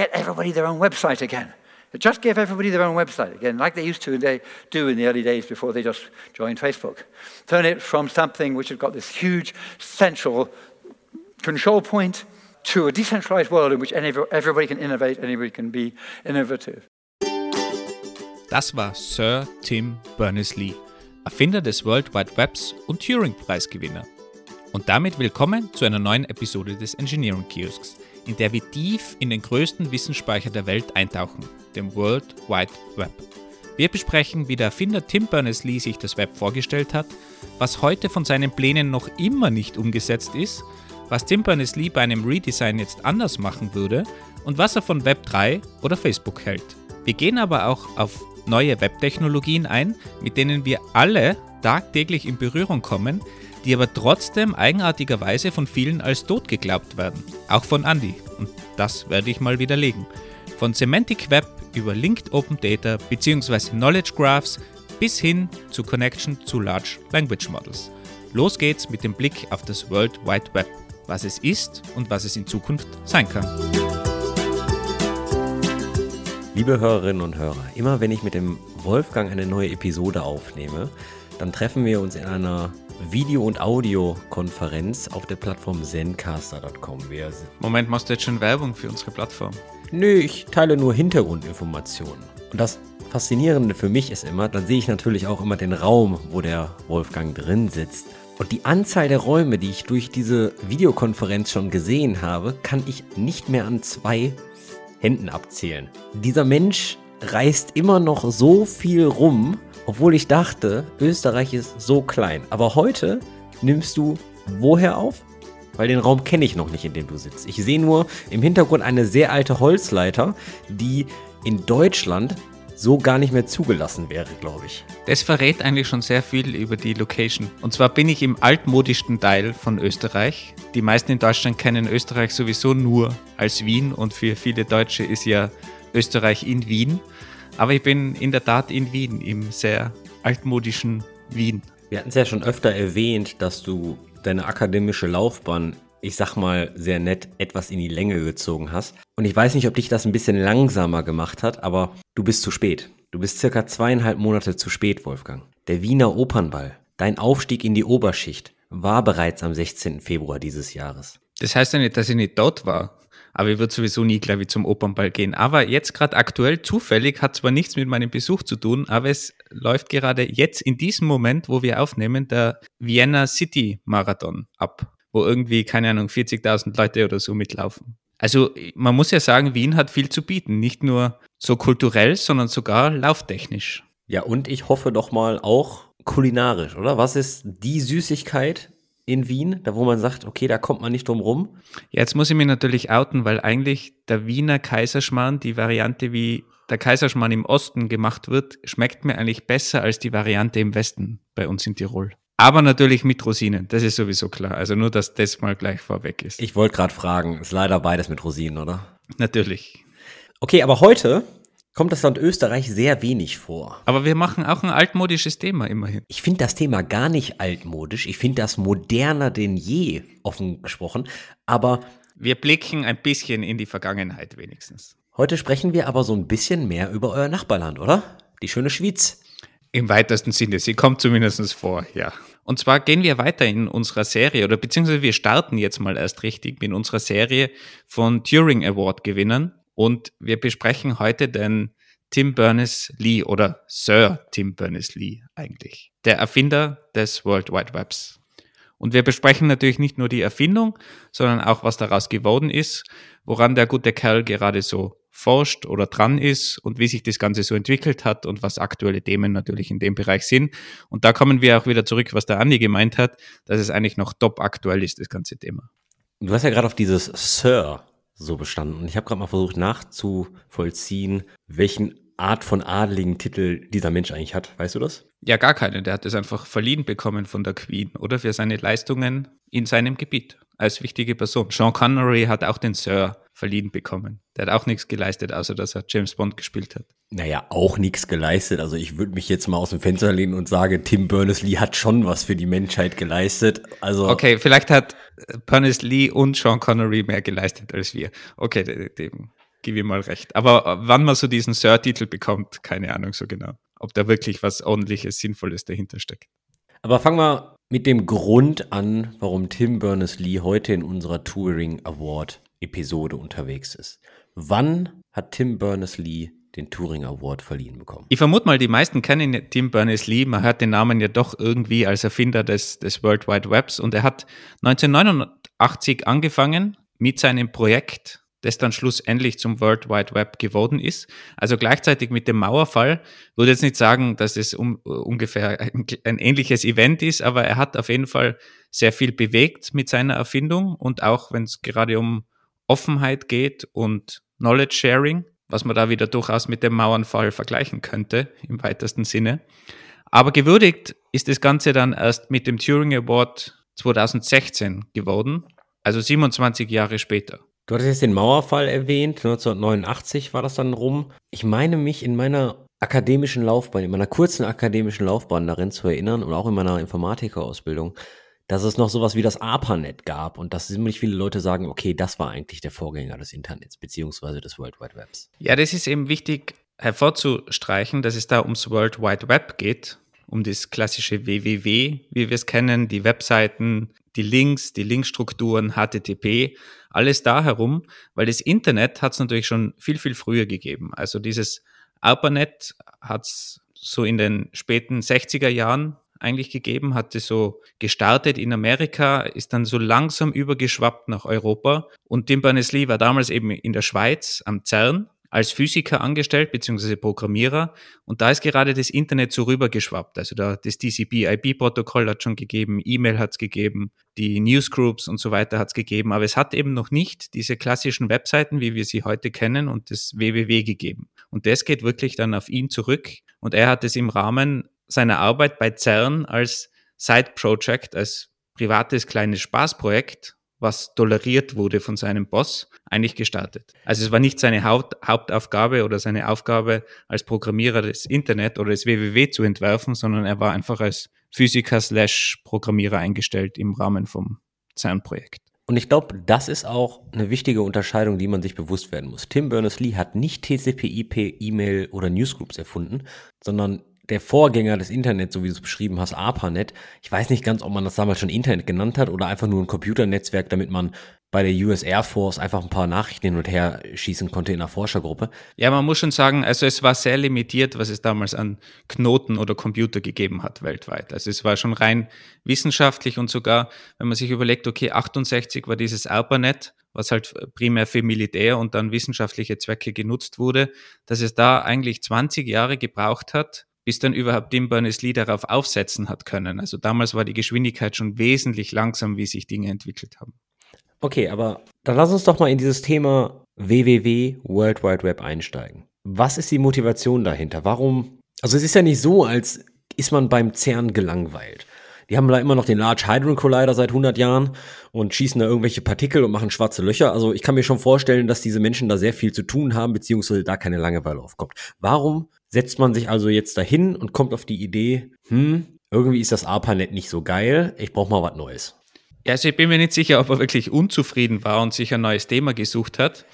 get everybody their own website again. Just give everybody their own website again, like they used to they do in the early days before they just joined Facebook. Turn it from something which has got this huge central control point to a decentralized world in which everybody can innovate, anybody can be innovative. Das war Sir Tim Berners-Lee, Erfinder des World Wide Webs und Turing-Preisgewinner. Und damit willkommen zu einer neuen Episode des Engineering Kiosks, in der wir tief in den größten Wissensspeicher der Welt eintauchen, dem World Wide Web. Wir besprechen, wie der Erfinder Tim Berners-Lee sich das Web vorgestellt hat, was heute von seinen Plänen noch immer nicht umgesetzt ist, was Tim Berners-Lee bei einem Redesign jetzt anders machen würde und was er von Web 3 oder Facebook hält. Wir gehen aber auch auf neue Webtechnologien ein, mit denen wir alle tagtäglich in Berührung kommen, die aber trotzdem eigenartigerweise von vielen als tot geglaubt werden. Auch von Andy. Und das werde ich mal widerlegen. Von Semantic Web über Linked Open Data bzw. Knowledge Graphs bis hin zu Connection zu Large Language Models. Los geht's mit dem Blick auf das World Wide Web, was es ist und was es in Zukunft sein kann. Liebe Hörerinnen und Hörer, immer wenn ich mit dem Wolfgang eine neue Episode aufnehme, dann treffen wir uns in einer Video- und Audiokonferenz auf der Plattform zencaster.com. Moment, machst du jetzt schon Werbung für unsere Plattform? Nö, ich teile nur Hintergrundinformationen. Und das Faszinierende für mich ist immer, dann sehe ich natürlich auch immer den Raum, wo der Wolfgang drin sitzt. Und die Anzahl der Räume, die ich durch diese Videokonferenz schon gesehen habe, kann ich nicht mehr an zwei Händen abzählen. Dieser Mensch reist immer noch so viel rum, obwohl ich dachte, Österreich ist so klein. Aber heute nimmst du woher auf? Weil den Raum kenne ich noch nicht, in dem du sitzt. Ich sehe nur im Hintergrund eine sehr alte Holzleiter, die in Deutschland so gar nicht mehr zugelassen wäre, glaube ich. Das verrät eigentlich schon sehr viel über die Location. Und zwar bin ich im altmodischsten Teil von Österreich. Die meisten in Deutschland kennen Österreich sowieso nur als Wien und für viele Deutsche ist ja Österreich in Wien. Aber ich bin in der Tat in Wien, im sehr altmodischen Wien. Wir hatten es ja schon öfter erwähnt, dass du deine akademische Laufbahn, ich sag mal sehr nett, etwas in die Länge gezogen hast. Und ich weiß nicht, ob dich das ein bisschen langsamer gemacht hat, aber du bist zu spät. Du bist circa zweieinhalb Monate zu spät, Wolfgang. Der Wiener Opernball, dein Aufstieg in die Oberschicht, war bereits am 16. Februar dieses Jahres. Das heißt ja nicht, dass ich nicht dort war. Aber ich würde sowieso nie, glaube ich, zum Opernball gehen. Aber jetzt gerade aktuell zufällig hat zwar nichts mit meinem Besuch zu tun, aber es läuft gerade jetzt in diesem Moment, wo wir aufnehmen, der Vienna City Marathon ab, wo irgendwie, keine Ahnung, 40.000 Leute oder so mitlaufen. Also man muss ja sagen, Wien hat viel zu bieten, nicht nur so kulturell, sondern sogar lauftechnisch. Ja, und ich hoffe doch mal auch kulinarisch, oder? Was ist die Süßigkeit, in Wien, da wo man sagt, okay, da kommt man nicht drum rum? Ja, jetzt muss ich mich natürlich outen, weil eigentlich der Wiener Kaiserschmarrn, die Variante, wie der Kaiserschmarrn im Osten gemacht wird, schmeckt mir eigentlich besser als die Variante im Westen bei uns in Tirol. Aber natürlich mit Rosinen, das ist sowieso klar. Also nur, dass das mal gleich vorweg ist. Ich wollte gerade fragen, ist leider beides mit Rosinen, oder? Natürlich. Okay, aber heute kommt das Land Österreich sehr wenig vor. Aber wir machen auch ein altmodisches Thema immerhin. Ich finde das Thema gar nicht altmodisch. Ich finde das moderner denn je, offen gesprochen. Aber wir blicken ein bisschen in die Vergangenheit wenigstens. Heute sprechen wir aber so ein bisschen mehr über euer Nachbarland, oder? Die schöne Schweiz. Im weitesten Sinne, sie kommt zumindest vor, ja. Und zwar gehen wir weiter in unserer Serie, oder beziehungsweise wir starten jetzt mal erst richtig mit unserer Serie von Turing Award Gewinnern. Und wir besprechen heute den Tim Berners-Lee oder Sir Tim Berners-Lee eigentlich, der Erfinder des World Wide Webs. Und wir besprechen natürlich nicht nur die Erfindung, sondern auch, was daraus geworden ist, woran der gute Kerl gerade so forscht oder dran ist und wie sich das Ganze so entwickelt hat und was aktuelle Themen natürlich in dem Bereich sind. Und da kommen wir auch wieder zurück, was der Andi gemeint hat, dass es eigentlich noch top aktuell ist, das ganze Thema. Du hast ja gerade auf dieses Sir so bestanden. Und ich habe gerade mal versucht nachzuvollziehen, welchen Art von adeligen Titel dieser Mensch eigentlich hat. Weißt du das? Ja, gar keine. Der hat es einfach verliehen bekommen von der Queen oder für seine Leistungen in seinem Gebiet als wichtige Person. Sean Connery hat auch den Sir verliehen bekommen. Der hat auch nichts geleistet, außer dass er James Bond gespielt hat. Naja, auch nichts geleistet. Also ich würde mich jetzt mal aus dem Fenster lehnen und sage, Tim Berners-Lee hat schon was für die Menschheit geleistet. Also okay, vielleicht hat Berners-Lee und Sean Connery mehr geleistet als wir. Okay, dem, gebe ich mal recht. Aber äh, wann man so diesen Sir-Titel bekommt, keine Ahnung so genau. Ob da wirklich was ordentliches, Sinnvolles dahinter steckt. Aber fangen wir mit dem Grund an, warum Tim Berners-Lee heute in unserer Turing Award Episode unterwegs ist. Wann hat Tim Berners-Lee den Turing Award verliehen bekommen? Ich vermute mal, die meisten kennen Tim Berners-Lee. Man hört den Namen ja doch irgendwie als Erfinder des, des World Wide Webs. Und er hat 1989 angefangen mit seinem Projekt, das dann schlussendlich zum World Wide Web geworden ist. Also gleichzeitig mit dem Mauerfall. Würde jetzt nicht sagen, dass es um, ungefähr ein, ein, ähnliches Event ist, aber er hat auf jeden Fall sehr viel bewegt mit seiner Erfindung und auch wenn es gerade um Offenheit geht und Knowledge Sharing, was man da wieder durchaus mit dem Mauernfall vergleichen könnte, im weitesten Sinne. Aber gewürdigt ist das Ganze dann erst mit dem Turing Award 2016 geworden, also 27 Jahre später. Du hattest jetzt den Mauerfall erwähnt, 1989 war das dann rum. Ich meine mich in meiner akademischen Laufbahn, in meiner kurzen akademischen Laufbahn darin zu erinnern und auch in meiner Informatikerausbildung, dass es noch sowas wie das ARPANET gab und dass ziemlich viele Leute sagen, okay, das war eigentlich der Vorgänger des Internets beziehungsweise des World Wide Webs. Ja, das ist eben wichtig hervorzustreichen, dass es da ums World Wide Web geht, um das klassische WWW, wie wir es kennen, die Webseiten, die Links, die Linkstrukturen, HTTP, alles da herum, weil das Internet hat es natürlich schon viel, viel früher gegeben. Also dieses ARPANET hat es so in den späten 60er Jahren eigentlich gegeben, hatte so gestartet in Amerika, ist dann so langsam übergeschwappt nach Europa. Und Tim Berners-Lee war damals eben in der Schweiz am CERN als Physiker angestellt, beziehungsweise Programmierer. Und da ist gerade das Internet so rübergeschwappt. Also da, das TCP-IP-Protokoll hat schon gegeben, E-Mail hat es gegeben, die Newsgroups und so weiter hat es gegeben. Aber es hat eben noch nicht diese klassischen Webseiten, wie wir sie heute kennen, und das www gegeben. Und das geht wirklich dann auf ihn zurück. Und er hat es im Rahmen seiner Arbeit bei CERN als Side-Project, als privates kleines Spaßprojekt, was toleriert wurde von seinem Boss, eigentlich gestartet. Also es war nicht seine Haupt Hauptaufgabe oder seine Aufgabe als Programmierer des Internet oder des WWW zu entwerfen, sondern er war einfach als Physiker slash Programmierer eingestellt im Rahmen vom CERN-Projekt. Und ich glaube, das ist auch eine wichtige Unterscheidung, die man sich bewusst werden muss. Tim Berners-Lee hat nicht TCP/IP, E-Mail oder Newsgroups erfunden, sondern der Vorgänger des Internets, so wie du es beschrieben hast, ARPANET. Ich weiß nicht ganz, ob man das damals schon Internet genannt hat oder einfach nur ein Computernetzwerk, damit man bei der US Air Force einfach ein paar Nachrichten hin und her schießen konnte in einer Forschergruppe. Ja, man muss schon sagen, also es war sehr limitiert, was es damals an Knoten oder Computer gegeben hat weltweit. Also es war schon rein wissenschaftlich und sogar, wenn man sich überlegt, okay, 68 war dieses ARPANET, was halt primär für Militär und dann wissenschaftliche Zwecke genutzt wurde, dass es da eigentlich 20 Jahre gebraucht hat, bis dann überhaupt Tim Berners-Lee darauf aufsetzen hat können. Also damals war die Geschwindigkeit schon wesentlich langsam, wie sich Dinge entwickelt haben. Okay, aber dann lass uns doch mal in dieses Thema WWW, World Wide Web einsteigen. Was ist die Motivation dahinter? Warum? Also es ist ja nicht so, als ist man beim CERN gelangweilt. Die haben da immer noch den Large Hadron Collider seit 100 Jahren und schießen da irgendwelche Partikel und machen schwarze Löcher. Also ich kann mir schon vorstellen, dass diese Menschen da sehr viel zu tun haben, beziehungsweise da keine Langeweile aufkommt. Warum setzt man sich also jetzt dahin und kommt auf die Idee, hm, irgendwie ist das ARPANET nicht so geil, ich brauche mal was Neues. Also ich bin mir nicht sicher, ob er wirklich unzufrieden war und sich ein neues Thema gesucht hat.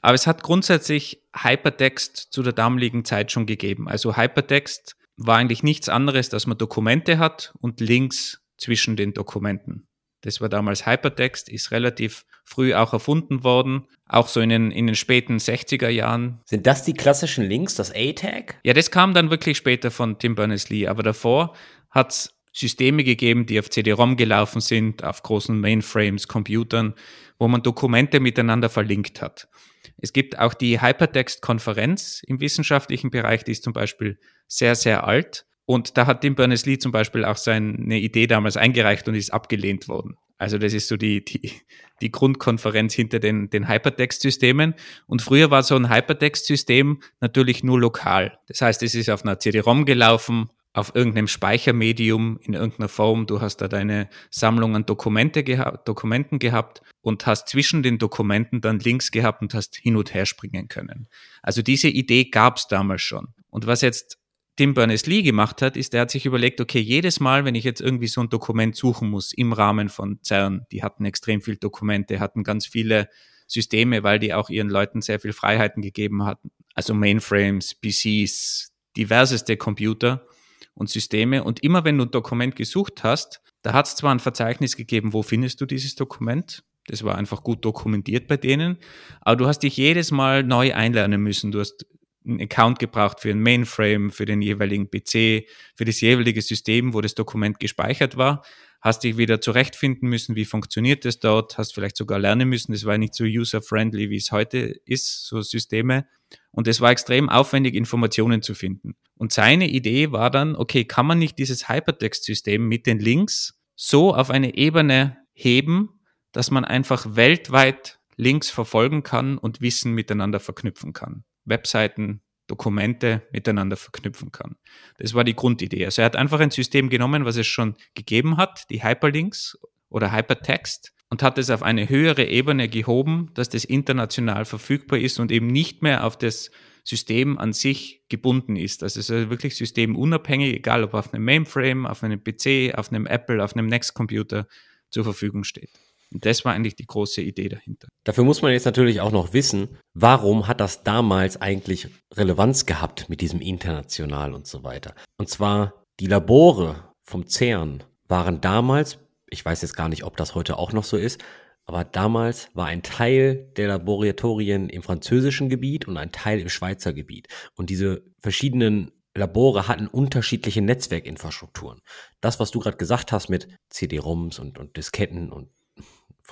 Aber es hat grundsätzlich Hypertext zu der damaligen Zeit schon gegeben. Also Hypertext war eigentlich nichts anderes, dass man Dokumente hat und Links zwischen den Dokumenten. Das war damals Hypertext, ist relativ früh auch erfunden worden, auch so in den, in den späten 60er Jahren. Sind das die klassischen Links, das A-Tag? Ja, das kam dann wirklich später von Tim Berners-Lee, aber davor hat es Systeme gegeben, die auf CD-ROM gelaufen sind, auf großen Mainframes, Computern, wo man Dokumente miteinander verlinkt hat. Es gibt auch die Hypertext-Konferenz im wissenschaftlichen Bereich, die ist zum Beispiel sehr, sehr alt. Und da hat Tim Berners-Lee zum Beispiel auch seine Idee damals eingereicht und ist abgelehnt worden. Also das ist so die, die, die Grundkonferenz hinter den, den Hypertext-Systemen. Und früher war so ein Hypertext-System natürlich nur lokal. Das heißt, es ist auf einer CD-ROM gelaufen, auf irgendeinem Speichermedium in irgendeiner Form. Du hast da deine Sammlung an Dokumente geha Dokumenten gehabt und hast zwischen den Dokumenten dann Links gehabt und hast hin und her springen können. Also diese Idee gab es damals schon. Und was jetzt Tim Berners-Lee gemacht hat, ist, er hat sich überlegt, okay, jedes Mal, wenn ich jetzt irgendwie so ein Dokument suchen muss im Rahmen von CERN, die hatten extrem viele Dokumente, hatten ganz viele Systeme, weil die auch ihren Leuten sehr viel Freiheiten gegeben hatten. Also Mainframes, PCs, diverseste Computer und Systeme. Und immer wenn du ein Dokument gesucht hast, da hat es zwar ein Verzeichnis gegeben, wo findest du dieses Dokument? Das war einfach gut dokumentiert bei denen. Aber du hast dich jedes Mal neu einlernen müssen. Du hast einen Account gebraucht für ein Mainframe, für den jeweiligen PC, für das jeweilige System, wo das Dokument gespeichert war. Hast dich wieder zurechtfinden müssen, wie funktioniert das dort, hast vielleicht sogar lernen müssen. Das war nicht so user-friendly, wie es heute ist, so Systeme. Und es war extrem aufwendig, Informationen zu finden. Und seine Idee war dann, okay, kann man nicht dieses Hypertext-System mit den Links so auf eine Ebene heben, dass man einfach weltweit Links verfolgen kann und Wissen miteinander verknüpfen kann. Webseiten, Dokumente miteinander verknüpfen kann. Das war die Grundidee. Also er hat einfach ein System genommen, was es schon gegeben hat, die Hyperlinks oder Hypertext, und hat es auf eine höhere Ebene gehoben, dass das international verfügbar ist und eben nicht mehr auf das System an sich gebunden ist. Also es ist wirklich systemunabhängig, egal ob auf einem Mainframe, auf einem PC, auf einem Apple, auf einem Next-Computer zur Verfügung steht. Und das war eigentlich die große Idee dahinter. Dafür muss man jetzt natürlich auch noch wissen, warum hat das damals eigentlich Relevanz gehabt mit diesem international und so weiter. Und zwar die Labore vom CERN waren damals, ich weiß jetzt gar nicht, ob das heute auch noch so ist, aber damals war ein Teil der Laboratorien im französischen Gebiet und ein Teil im Schweizer Gebiet. Und diese verschiedenen Labore hatten unterschiedliche Netzwerkinfrastrukturen. Das, was du gerade gesagt hast mit CD-ROMs und, und Disketten und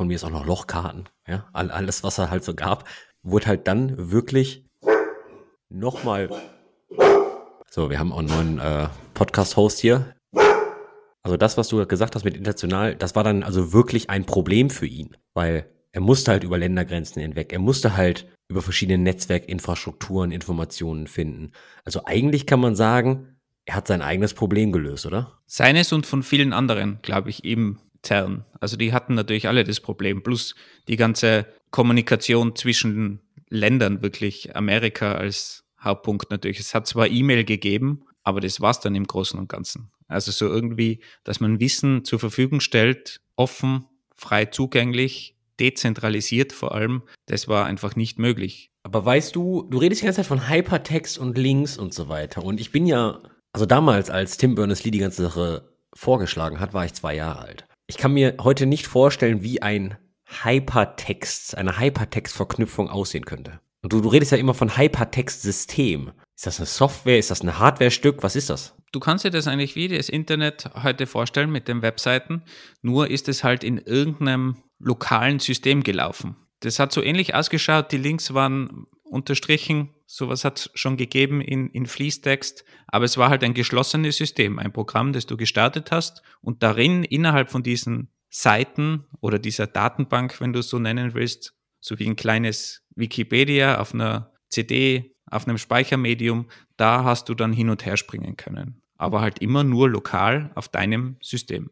von mir ist auch noch Lochkarten, ja, alles, was er halt so gab, wurde halt dann wirklich nochmal. So, wir haben auch einen neuen äh, Podcast-Host hier. Also das, was du gesagt hast mit international, das war dann also wirklich ein Problem für ihn, weil er musste halt über Ländergrenzen hinweg, er musste halt über verschiedene Netzwerkinfrastrukturen Informationen finden. Also eigentlich kann man sagen, er hat sein eigenes Problem gelöst, oder? Seines und von vielen anderen, glaube ich, eben CERN. Also die hatten natürlich alle das Problem, plus die ganze Kommunikation zwischen Ländern, wirklich Amerika als Hauptpunkt natürlich. Es hat zwar E-Mail gegeben, aber das war es dann im Großen und Ganzen. Also so irgendwie, dass man Wissen zur Verfügung stellt, offen, frei zugänglich, dezentralisiert vor allem, das war einfach nicht möglich. Aber weißt du, du redest die ganze Zeit von Hypertext und Links und so weiter. Und ich bin ja, also damals, als Tim Berners-Lee die ganze Sache vorgeschlagen hat, war ich zwei Jahre alt. Ich kann mir heute nicht vorstellen, wie ein Hypertext, eine Hypertext-Verknüpfung aussehen könnte. Und du, du redest ja immer von Hypertext-System. Ist das eine Software? Ist das ein Hardware-Stück? Was ist das? Du kannst dir das eigentlich wie das Internet heute vorstellen mit den Webseiten, nur ist es halt in irgendeinem lokalen System gelaufen. Das hat so ähnlich ausgeschaut, die Links waren unterstrichen, sowas hat es schon gegeben in, in Fließtext, aber es war halt ein geschlossenes System, ein Programm, das du gestartet hast und darin innerhalb von diesen Seiten oder dieser Datenbank, wenn du es so nennen willst, so wie ein kleines Wikipedia auf einer CD, auf einem Speichermedium, da hast du dann hin und her springen können. Aber halt immer nur lokal auf deinem System.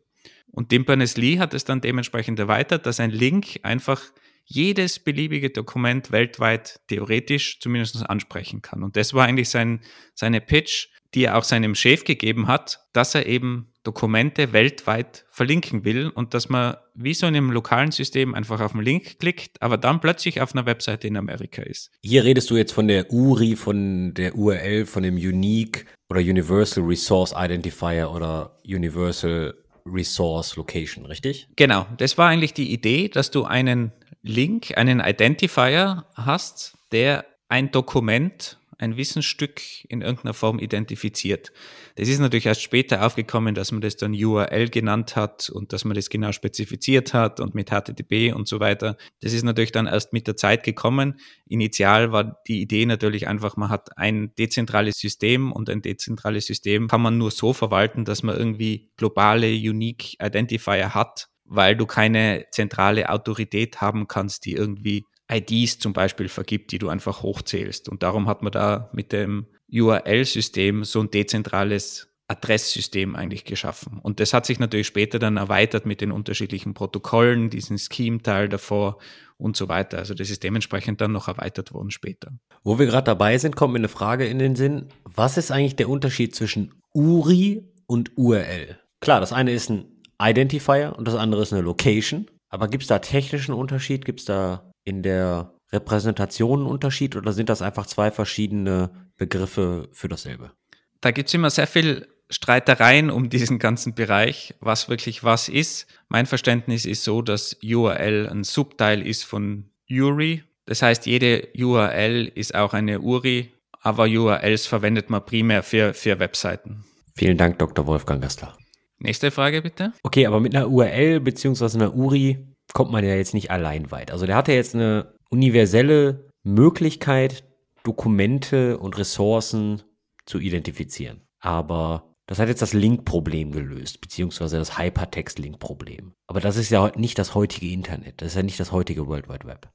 Und Tim Berners-Lee hat es dann dementsprechend erweitert, dass ein Link einfach jedes beliebige Dokument weltweit theoretisch zumindest ansprechen kann. Und das war eigentlich sein, seine Pitch, die er auch seinem Chef gegeben hat, dass er eben Dokumente weltweit verlinken will und dass man wie so in einem lokalen System einfach auf den Link klickt, aber dann plötzlich auf einer Webseite in Amerika ist. Hier redest du jetzt von der URI, von der URL, von dem Unique oder Universal Resource Identifier oder Universal Resource Location, richtig? Genau, das war eigentlich die Idee, dass du einen Link, einen Identifier hast, der ein Dokument, ein Wissensstück in irgendeiner Form identifiziert. Das ist natürlich erst später aufgekommen, dass man das dann URL genannt hat und dass man das genau spezifiziert hat und mit HTTP und so weiter. Das ist natürlich dann erst mit der Zeit gekommen. Initial war die Idee natürlich einfach, man hat ein dezentrales System und ein dezentrales System kann man nur so verwalten, dass man irgendwie globale Unique Identifier hat weil du keine zentrale Autorität haben kannst, die irgendwie IDs zum Beispiel vergibt, die du einfach hochzählst. Und darum hat man da mit dem URL-System so ein dezentrales Adresssystem eigentlich geschaffen. Und das hat sich natürlich später dann erweitert mit den unterschiedlichen Protokollen, diesen Scheme-Teil davor und so weiter. Also das ist dementsprechend dann noch erweitert worden später. Wo wir gerade dabei sind, kommt mir eine Frage in den Sinn. Was ist eigentlich der Unterschied zwischen URI und URL? Klar, das eine ist ein Identifier und das andere ist eine Location. Aber gibt es da technischen Unterschied? Gibt es da in der Repräsentation ein Unterschied oder sind das einfach zwei verschiedene Begriffe für dasselbe? Da gibt es immer sehr viel Streitereien um diesen ganzen Bereich, was wirklich was ist. Mein Verständnis ist so, dass URL ein Subteil ist von URI. Das heißt, jede URL ist auch eine URI, aber URLs verwendet man primär für, für Webseiten. Vielen Dank, Dr. Wolfgang Gastler. Nächste Frage bitte. Okay, aber mit einer URL bzw. einer URI kommt man ja jetzt nicht allein weit. Also der hat ja jetzt eine universelle Möglichkeit, Dokumente und Ressourcen zu identifizieren. Aber das hat jetzt das Link-Problem gelöst, beziehungsweise das Hypertext-Link-Problem. Aber das ist ja nicht das heutige Internet. Das ist ja nicht das heutige World Wide Web.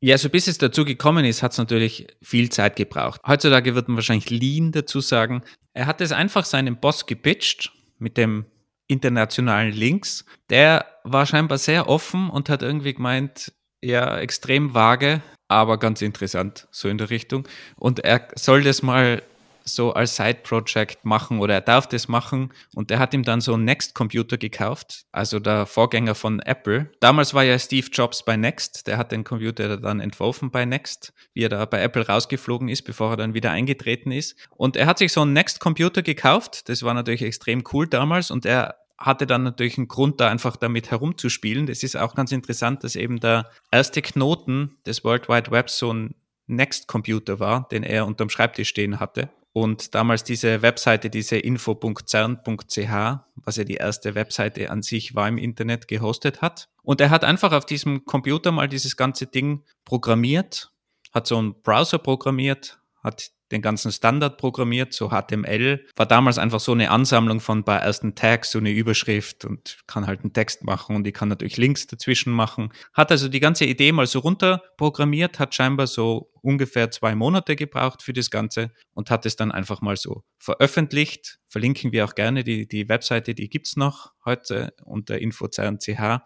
Ja, also bis es dazu gekommen ist, hat es natürlich viel Zeit gebraucht. Heutzutage wird man wahrscheinlich Lean dazu sagen. Er hat es einfach seinem Boss gepitcht mit dem internationalen Links. Der war scheinbar sehr offen und hat irgendwie gemeint, ja, extrem vage, aber ganz interessant, so in der Richtung. Und er soll das mal so als Side-Project machen oder er darf das machen. Und er hat ihm dann so einen Next-Computer gekauft, also der Vorgänger von Apple. Damals war ja Steve Jobs bei Next, der hat den Computer dann entworfen bei Next, wie er da bei Apple rausgeflogen ist, bevor er dann wieder eingetreten ist. Und er hat sich so einen Next-Computer gekauft, das war natürlich extrem cool damals und er hatte dann natürlich einen Grund, da einfach damit herumzuspielen. Das ist auch ganz interessant, dass eben der erste Knoten des World Wide Webs so ein Next-Computer war, den er unterm Schreibtisch stehen hatte. Und damals diese Webseite, diese info.cern.ch, was ja die erste Webseite an sich war im Internet, gehostet hat. Und er hat einfach auf diesem Computer mal dieses ganze Ding programmiert, hat so einen Browser programmiert, hat den ganzen Standard programmiert, so HTML. War damals einfach so eine Ansammlung von ein paar ersten Tags, so eine Überschrift und kann halt einen Text machen und ich kann natürlich Links dazwischen machen. Hat also die ganze Idee mal so runter programmiert, hat scheinbar so ungefähr zwei Monate gebraucht für das Ganze und hat es dann einfach mal so veröffentlicht. Verlinken wir auch gerne die, die Webseite, die gibt's noch heute unter info.ch,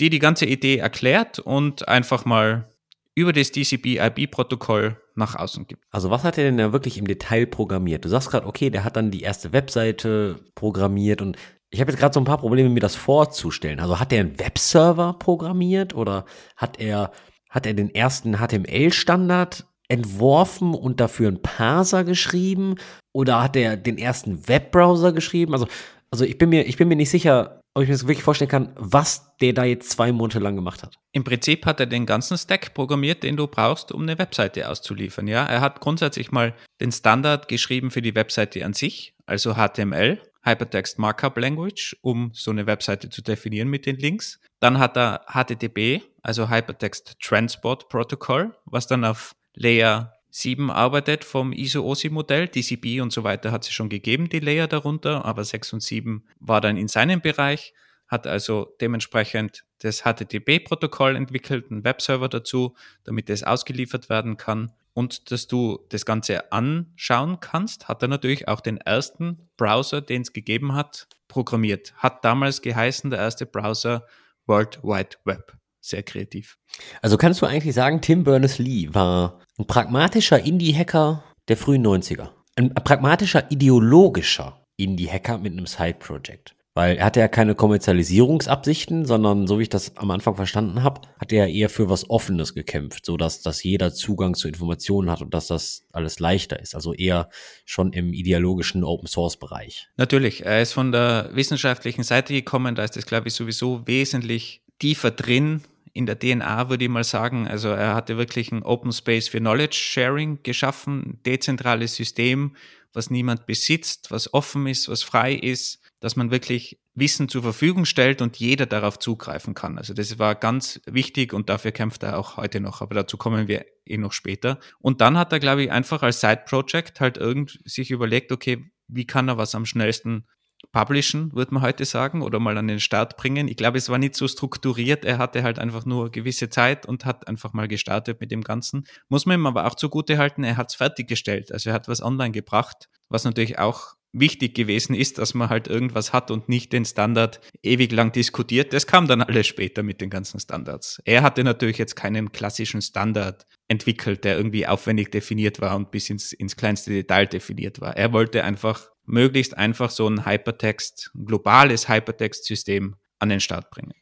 die die ganze Idee erklärt und einfach mal über das TCP-IP-Protokoll nach außen gibt. Also was hat er denn da wirklich im Detail programmiert? Du sagst gerade, okay, der hat dann die erste Webseite programmiert und ich habe jetzt gerade so ein paar Probleme, mir das vorzustellen. Also hat er einen Webserver programmiert oder hat er, hat er den ersten HTML-Standard entworfen und dafür einen Parser geschrieben? Oder hat er den ersten Webbrowser geschrieben? Also, also ich bin mir, ich bin mir nicht sicher, ob ich mir das wirklich vorstellen kann, was der da jetzt zwei Monate lang gemacht hat. Im Prinzip hat er den ganzen Stack programmiert, den du brauchst, um eine Webseite auszuliefern. Ja, er hat grundsätzlich mal den Standard geschrieben für die Webseite an sich, also HTML, Hypertext Markup Language, um so eine Webseite zu definieren mit den Links. Dann hat er HTTP, also Hypertext Transport Protocol, was dann auf Layer 7 arbeitet vom ISO-OSI-Modell. DCB und so weiter hat es schon gegeben, die Layer darunter, aber 6 und 7 war dann in seinem Bereich, hat also dementsprechend das HTTP-Protokoll entwickelt, einen Webserver dazu, damit es ausgeliefert werden kann. Und dass du das Ganze anschauen kannst, hat er natürlich auch den ersten Browser, den es gegeben hat, programmiert. Hat damals geheißen, der erste Browser World Wide Web sehr kreativ. Also kannst du eigentlich sagen, Tim Berners-Lee war ein pragmatischer Indie-Hacker der frühen 90er. Ein pragmatischer, ideologischer Indie-Hacker mit einem Side-Project. Weil er hatte ja keine Kommerzialisierungsabsichten, sondern so wie ich das am Anfang verstanden habe, hat er eher für was Offenes gekämpft, sodass dass jeder Zugang zu Informationen hat und dass das alles leichter ist. Also eher schon im ideologischen Open-Source-Bereich. Natürlich, er ist von der wissenschaftlichen Seite gekommen, da ist das, glaube ich, sowieso wesentlich tiefer drin in der DNA, würde ich mal sagen. Also er hatte wirklich ein Open Space für Knowledge Sharing geschaffen, dezentrales System, was niemand besitzt, was offen ist, was frei ist, dass man wirklich Wissen zur Verfügung stellt und jeder darauf zugreifen kann. Also das war ganz wichtig und dafür kämpft er auch heute noch, aber dazu kommen wir eh noch später. Und dann hat er, glaube ich, einfach als Side-Project halt irgend sich überlegt, okay, wie kann er was am schnellsten publishen, würde man heute sagen, oder mal an den Start bringen. Ich glaube, es war nicht so strukturiert. Er hatte halt einfach nur gewisse Zeit und hat einfach mal gestartet mit dem Ganzen. Muss man ihm aber auch zugute halten, er hat es fertiggestellt. Also er hat was online gebracht, was natürlich auch wichtig gewesen ist, dass man halt irgendwas hat und nicht den Standard ewig lang diskutiert. Das kam dann alles später mit den ganzen Standards. Er hatte natürlich jetzt keinen klassischen Standard entwickelt, der irgendwie aufwendig definiert war und bis ins, ins kleinste Detail definiert war. Er wollte einfach möglichst einfach so ein Hypertext, ein globales Hypertext-System an den Start bringen.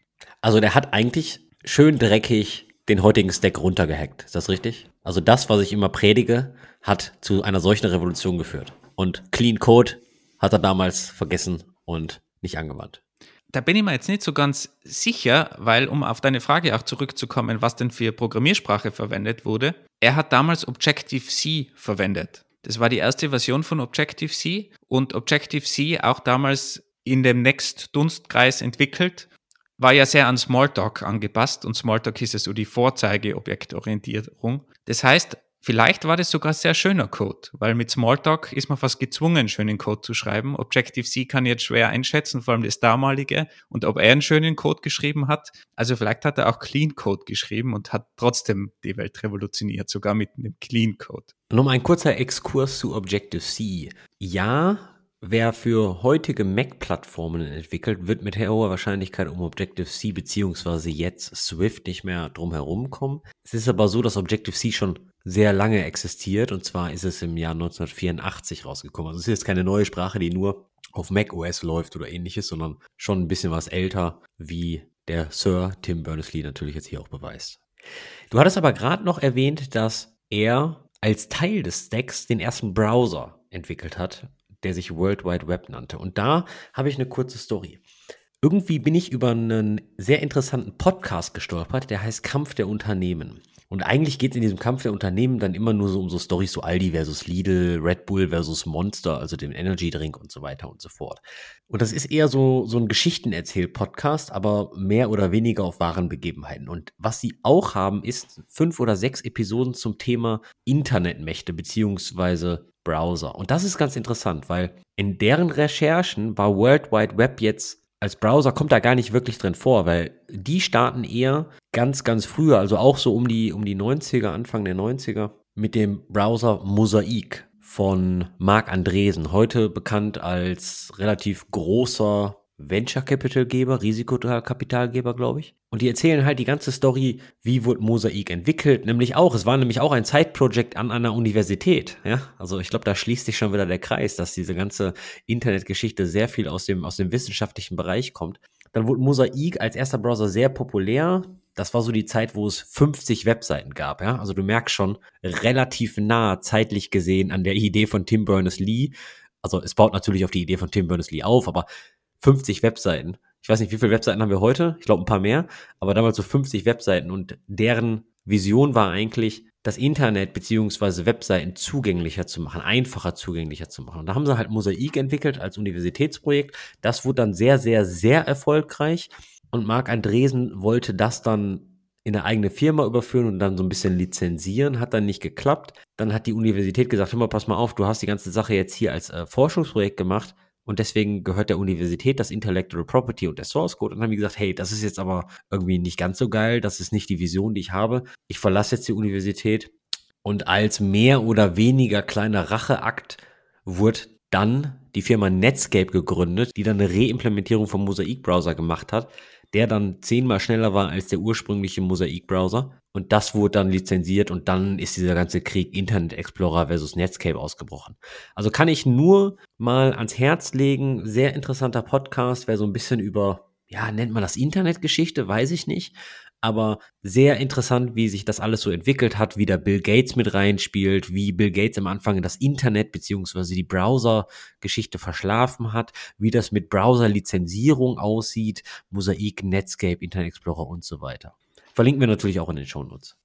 Also der hat eigentlich schön dreckig den heutigen Stack runtergehackt. Ist das richtig? Also das, was ich immer predige, hat zu einer solchen Revolution geführt. Und Clean Code hat er damals vergessen und nicht angewandt. Da bin ich mir jetzt nicht so ganz sicher, weil, um auf deine Frage auch zurückzukommen, was denn für Programmiersprache verwendet wurde, er hat damals Objective-C verwendet. Das war die erste Version von Objective-C und Objective-C auch damals in dem Next-Dunstkreis entwickelt, war ja sehr an Smalltalk angepasst und Smalltalk ist ja so die Vorzeigeobjektorientierung. Das heißt, Vielleicht war das sogar sehr schöner Code, weil mit Smalltalk ist man fast gezwungen, schönen Code zu schreiben. Objective-C kann jetzt schwer einschätzen, vor allem das damalige, und ob er einen schönen Code geschrieben hat. Also vielleicht hat er auch Clean Code geschrieben und hat trotzdem die Welt revolutioniert, sogar mit einem Clean Code. Nun ein kurzer Exkurs zu Objective-C. Ja, Wer für heutige Mac-Plattformen entwickelt, wird mit hoher Wahrscheinlichkeit um Objective-C beziehungsweise jetzt Swift nicht mehr drum herum kommen. Es ist aber so, dass Objective-C schon sehr lange existiert und zwar ist es im Jahr 1984 rausgekommen. Also es ist jetzt keine neue Sprache, die nur auf Mac OS läuft oder ähnliches, sondern schon ein bisschen was älter, wie der Sir Tim Berners-Lee natürlich jetzt hier auch beweist. Du hattest aber gerade noch erwähnt, dass er als Teil des Stacks den ersten Browser entwickelt hat, der sich World Wide Web nannte. Und da habe ich eine kurze Story. Irgendwie bin ich über einen sehr interessanten Podcast gestolpert, der heißt Kampf der Unternehmen. Und eigentlich geht es in diesem Kampf der Unternehmen dann immer nur so um so Storys, so Aldi versus Lidl, Red Bull versus Monster, also dem Energy Drink und so weiter und so fort. Und das ist eher so, so ein Geschichtenerzähl-Podcast, aber mehr oder weniger auf wahren Begebenheiten. Und was sie auch haben, ist fünf oder sechs Episoden zum Thema Internetmächte beziehungsweise Browser. Und das ist ganz interessant, weil in deren Recherchen war World Wide Web jetzt als Browser kommt da gar nicht wirklich drin vor, weil die starten eher ganz, ganz früher, also auch so um die, um die 90er, Anfang der 90er, mit dem Browser Mosaic von Marc Andresen, heute bekannt als relativ großer Venture Capital Geber, Risikokapitalgeber, glaube ich. Und die erzählen halt die ganze Story, wie wurde Mosaik entwickelt, nämlich auch, es war nämlich auch ein Zeitprojekt an einer Universität, ja. Also ich glaube, da schließt sich schon wieder der Kreis, dass diese ganze Internetgeschichte sehr viel aus dem, aus dem wissenschaftlichen Bereich kommt. Dann wurde Mosaik als erster Browser sehr populär. Das war so die Zeit, wo es 50 Webseiten gab, ja. Also du merkst schon relativ nah zeitlich gesehen an der Idee von Tim Berners-Lee. Also es baut natürlich auf die Idee von Tim Berners-Lee auf, aber 50 Webseiten. Ich weiß nicht, wie viele Webseiten haben wir heute? Ich glaube ein paar mehr, aber damals so 50 Webseiten und deren Vision war eigentlich, das Internet beziehungsweise Webseiten zugänglicher zu machen, einfacher zugänglicher zu machen. Und da haben sie halt Mosaik entwickelt als Universitätsprojekt. Das wurde dann sehr, sehr, sehr erfolgreich. Und Marc Andresen wollte das dann in eine eigene Firma überführen und dann so ein bisschen lizenzieren, hat dann nicht geklappt. Dann hat die Universität gesagt, hör mal, pass mal auf, du hast die ganze Sache jetzt hier als äh, Forschungsprojekt gemacht und deswegen gehört der Universität das Intellectual Property und der Source Code. Und haben die gesagt, hey, das ist jetzt aber irgendwie nicht ganz so geil, das ist nicht die Vision, die ich habe. Ich verlasse jetzt die Universität. Und als mehr oder weniger kleiner Racheakt wurde dann die Firma Netscape gegründet, die dann eine Reimplementierung vom Mosaik-Browser gemacht hat, der dann zehnmal schneller war als der ursprüngliche Mosaik-Browser. Und das wurde dann lizenziert und dann ist dieser ganze Krieg Internet Explorer versus Netscape ausgebrochen. Also kann ich nur mal ans Herz legen, sehr interessanter Podcast, wer so ein bisschen über, ja, nennt man das Internetgeschichte, weiß ich nicht, aber sehr interessant, wie sich das alles so entwickelt hat, wie da Bill Gates mit reinspielt, wie Bill Gates am Anfang das Internet beziehungsweise die Browser-Geschichte verschlafen hat, wie das mit Browser-Lizenzierung aussieht, Mosaik, Netscape, Internet Explorer und so weiter. Verlinken wir natürlich auch in den Shownotes.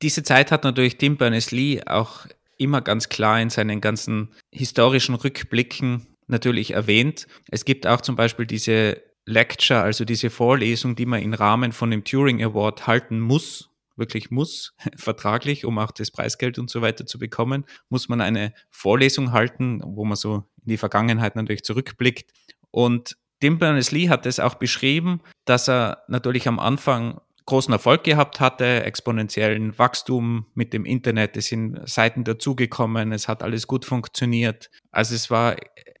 Diese Zeit hat natürlich Tim Berners-Lee auch immer ganz klar in seinen ganzen historischen Rückblicken natürlich erwähnt. Es gibt auch zum Beispiel diese Lecture, also diese Vorlesung, die man im Rahmen von dem Turing Award halten muss, wirklich muss, vertraglich, um auch das Preisgeld und so weiter zu bekommen, muss man eine Vorlesung halten, wo man so in die Vergangenheit natürlich zurückblickt. Und Tim Berners-Lee hat es auch beschrieben, dass er natürlich am Anfang großen Erfolg gehabt hatte, exponentiellen Wachstum mit dem Internet. Es sind Seiten dazugekommen, es hat alles gut funktioniert. Also es war,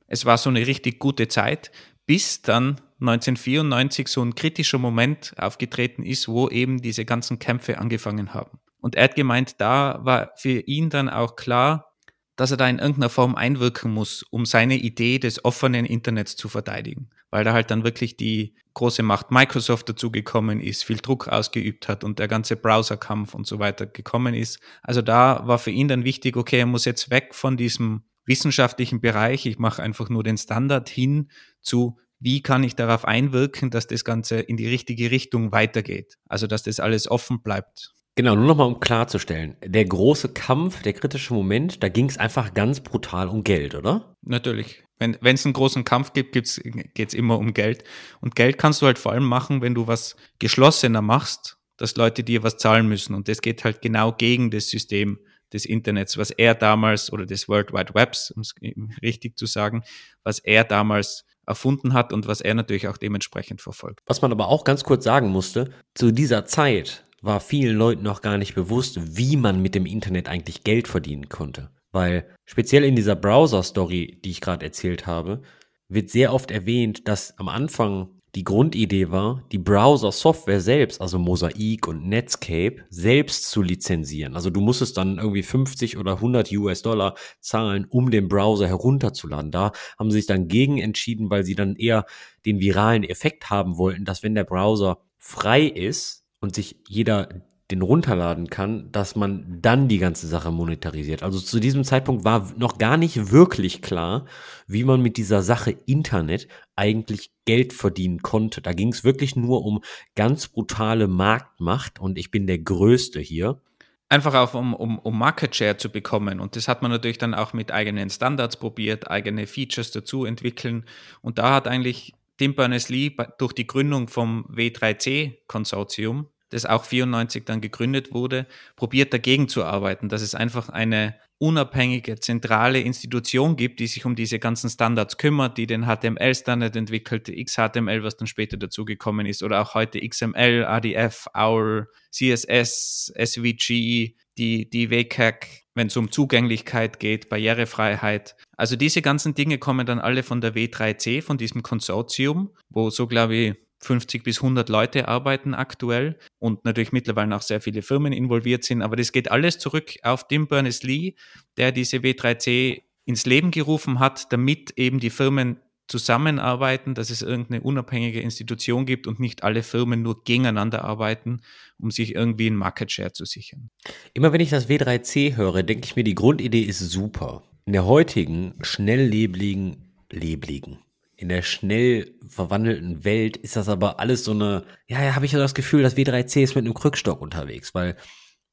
es war so eine richtig gute Zeit, bis dann 1994 so ein kritischer Moment aufgetreten ist, wo eben diese ganzen Kämpfe angefangen haben. Und er hat gemeint, da war für ihn dann auch klar, dass er da in irgendeiner Form einwirken muss, um seine Idee des offenen Internets zu verteidigen. Weil da halt dann wirklich die große Macht Microsoft dazugekommen ist, viel Druck ausgeübt hat und der ganze Browserkampf und so weiter gekommen ist. Also da war für ihn dann wichtig, okay, er muss jetzt weg von diesem wissenschaftlichen Bereich, ich mache einfach nur den Standard hin zu, wie kann ich darauf einwirken, dass das Ganze in die richtige Richtung weitergeht. Also dass das alles offen bleibt. Genau, nur nochmal um klarzustellen. Der große Kampf, der kritische Moment, da ging es einfach ganz brutal um Geld, oder? Natürlich. Wenn es einen großen Kampf gibt, geht es immer um Geld. Und Geld kannst du halt vor allem machen, wenn du was geschlossener machst, dass Leute dir was zahlen müssen. Und das geht halt genau gegen das System des Internets, was er damals, oder des World Wide Webs, um es richtig zu sagen, was er damals erfunden hat und was er natürlich auch dementsprechend verfolgt. Was man aber auch ganz kurz sagen musste, zu dieser Zeit war vielen Leuten noch gar nicht bewusst, wie man mit dem Internet eigentlich Geld verdienen konnte. Weil speziell in dieser Browser-Story, die ich gerade erzählt habe, wird sehr oft erwähnt, dass am Anfang die Grundidee war, die Browser-Software selbst, also Mosaic und Netscape, selbst zu lizenzieren. Also du musstest dann irgendwie 50 oder 100 US-Dollar zahlen, um den Browser herunterzuladen. Da haben sie sich dann gegen entschieden, weil sie dann eher den viralen Effekt haben wollten, dass wenn der Browser frei ist, und sich jeder den runterladen kann, dass man dann die ganze Sache monetarisiert. Also zu diesem Zeitpunkt war noch gar nicht wirklich klar, wie man mit dieser Sache Internet eigentlich Geld verdienen konnte. Da ging es wirklich nur um ganz brutale Marktmacht und ich bin der Größte hier. Einfach auch um, um, um Market Share zu bekommen. Und das hat man natürlich dann auch mit eigenen Standards probiert, eigene Features dazu entwickeln. Und da hat eigentlich Tim Berners-Lee durch die Gründung vom W3C-Konsortium, das auch 94 dann gegründet wurde, probiert dagegen zu arbeiten, dass es einfach eine unabhängige zentrale Institution gibt, die sich um diese ganzen Standards kümmert, die den HTML-Standard entwickelt, XHTML, was dann später dazugekommen ist, oder auch heute XML, ADF, OUR, CSS, SVG, die, die WCAG, wenn es um Zugänglichkeit geht, Barrierefreiheit. Also diese ganzen Dinge kommen dann alle von der W3C, von diesem Konsortium, wo so, glaube ich, 50 bis 100 Leute arbeiten aktuell und natürlich mittlerweile auch sehr viele Firmen involviert sind. Aber das geht alles zurück auf Tim Berners-Lee, der diese W3C ins Leben gerufen hat, damit eben die Firmen zusammenarbeiten, dass es irgendeine unabhängige Institution gibt und nicht alle Firmen nur gegeneinander arbeiten, um sich irgendwie einen Market Share zu sichern. Immer wenn ich das W3C höre, denke ich mir, die Grundidee ist super. In der heutigen, schnelllebligen, lebligen, in der schnell verwandelten Welt ist das aber alles so eine, ja, ja, habe ich so das Gefühl, das W3C ist mit einem Krückstock unterwegs, weil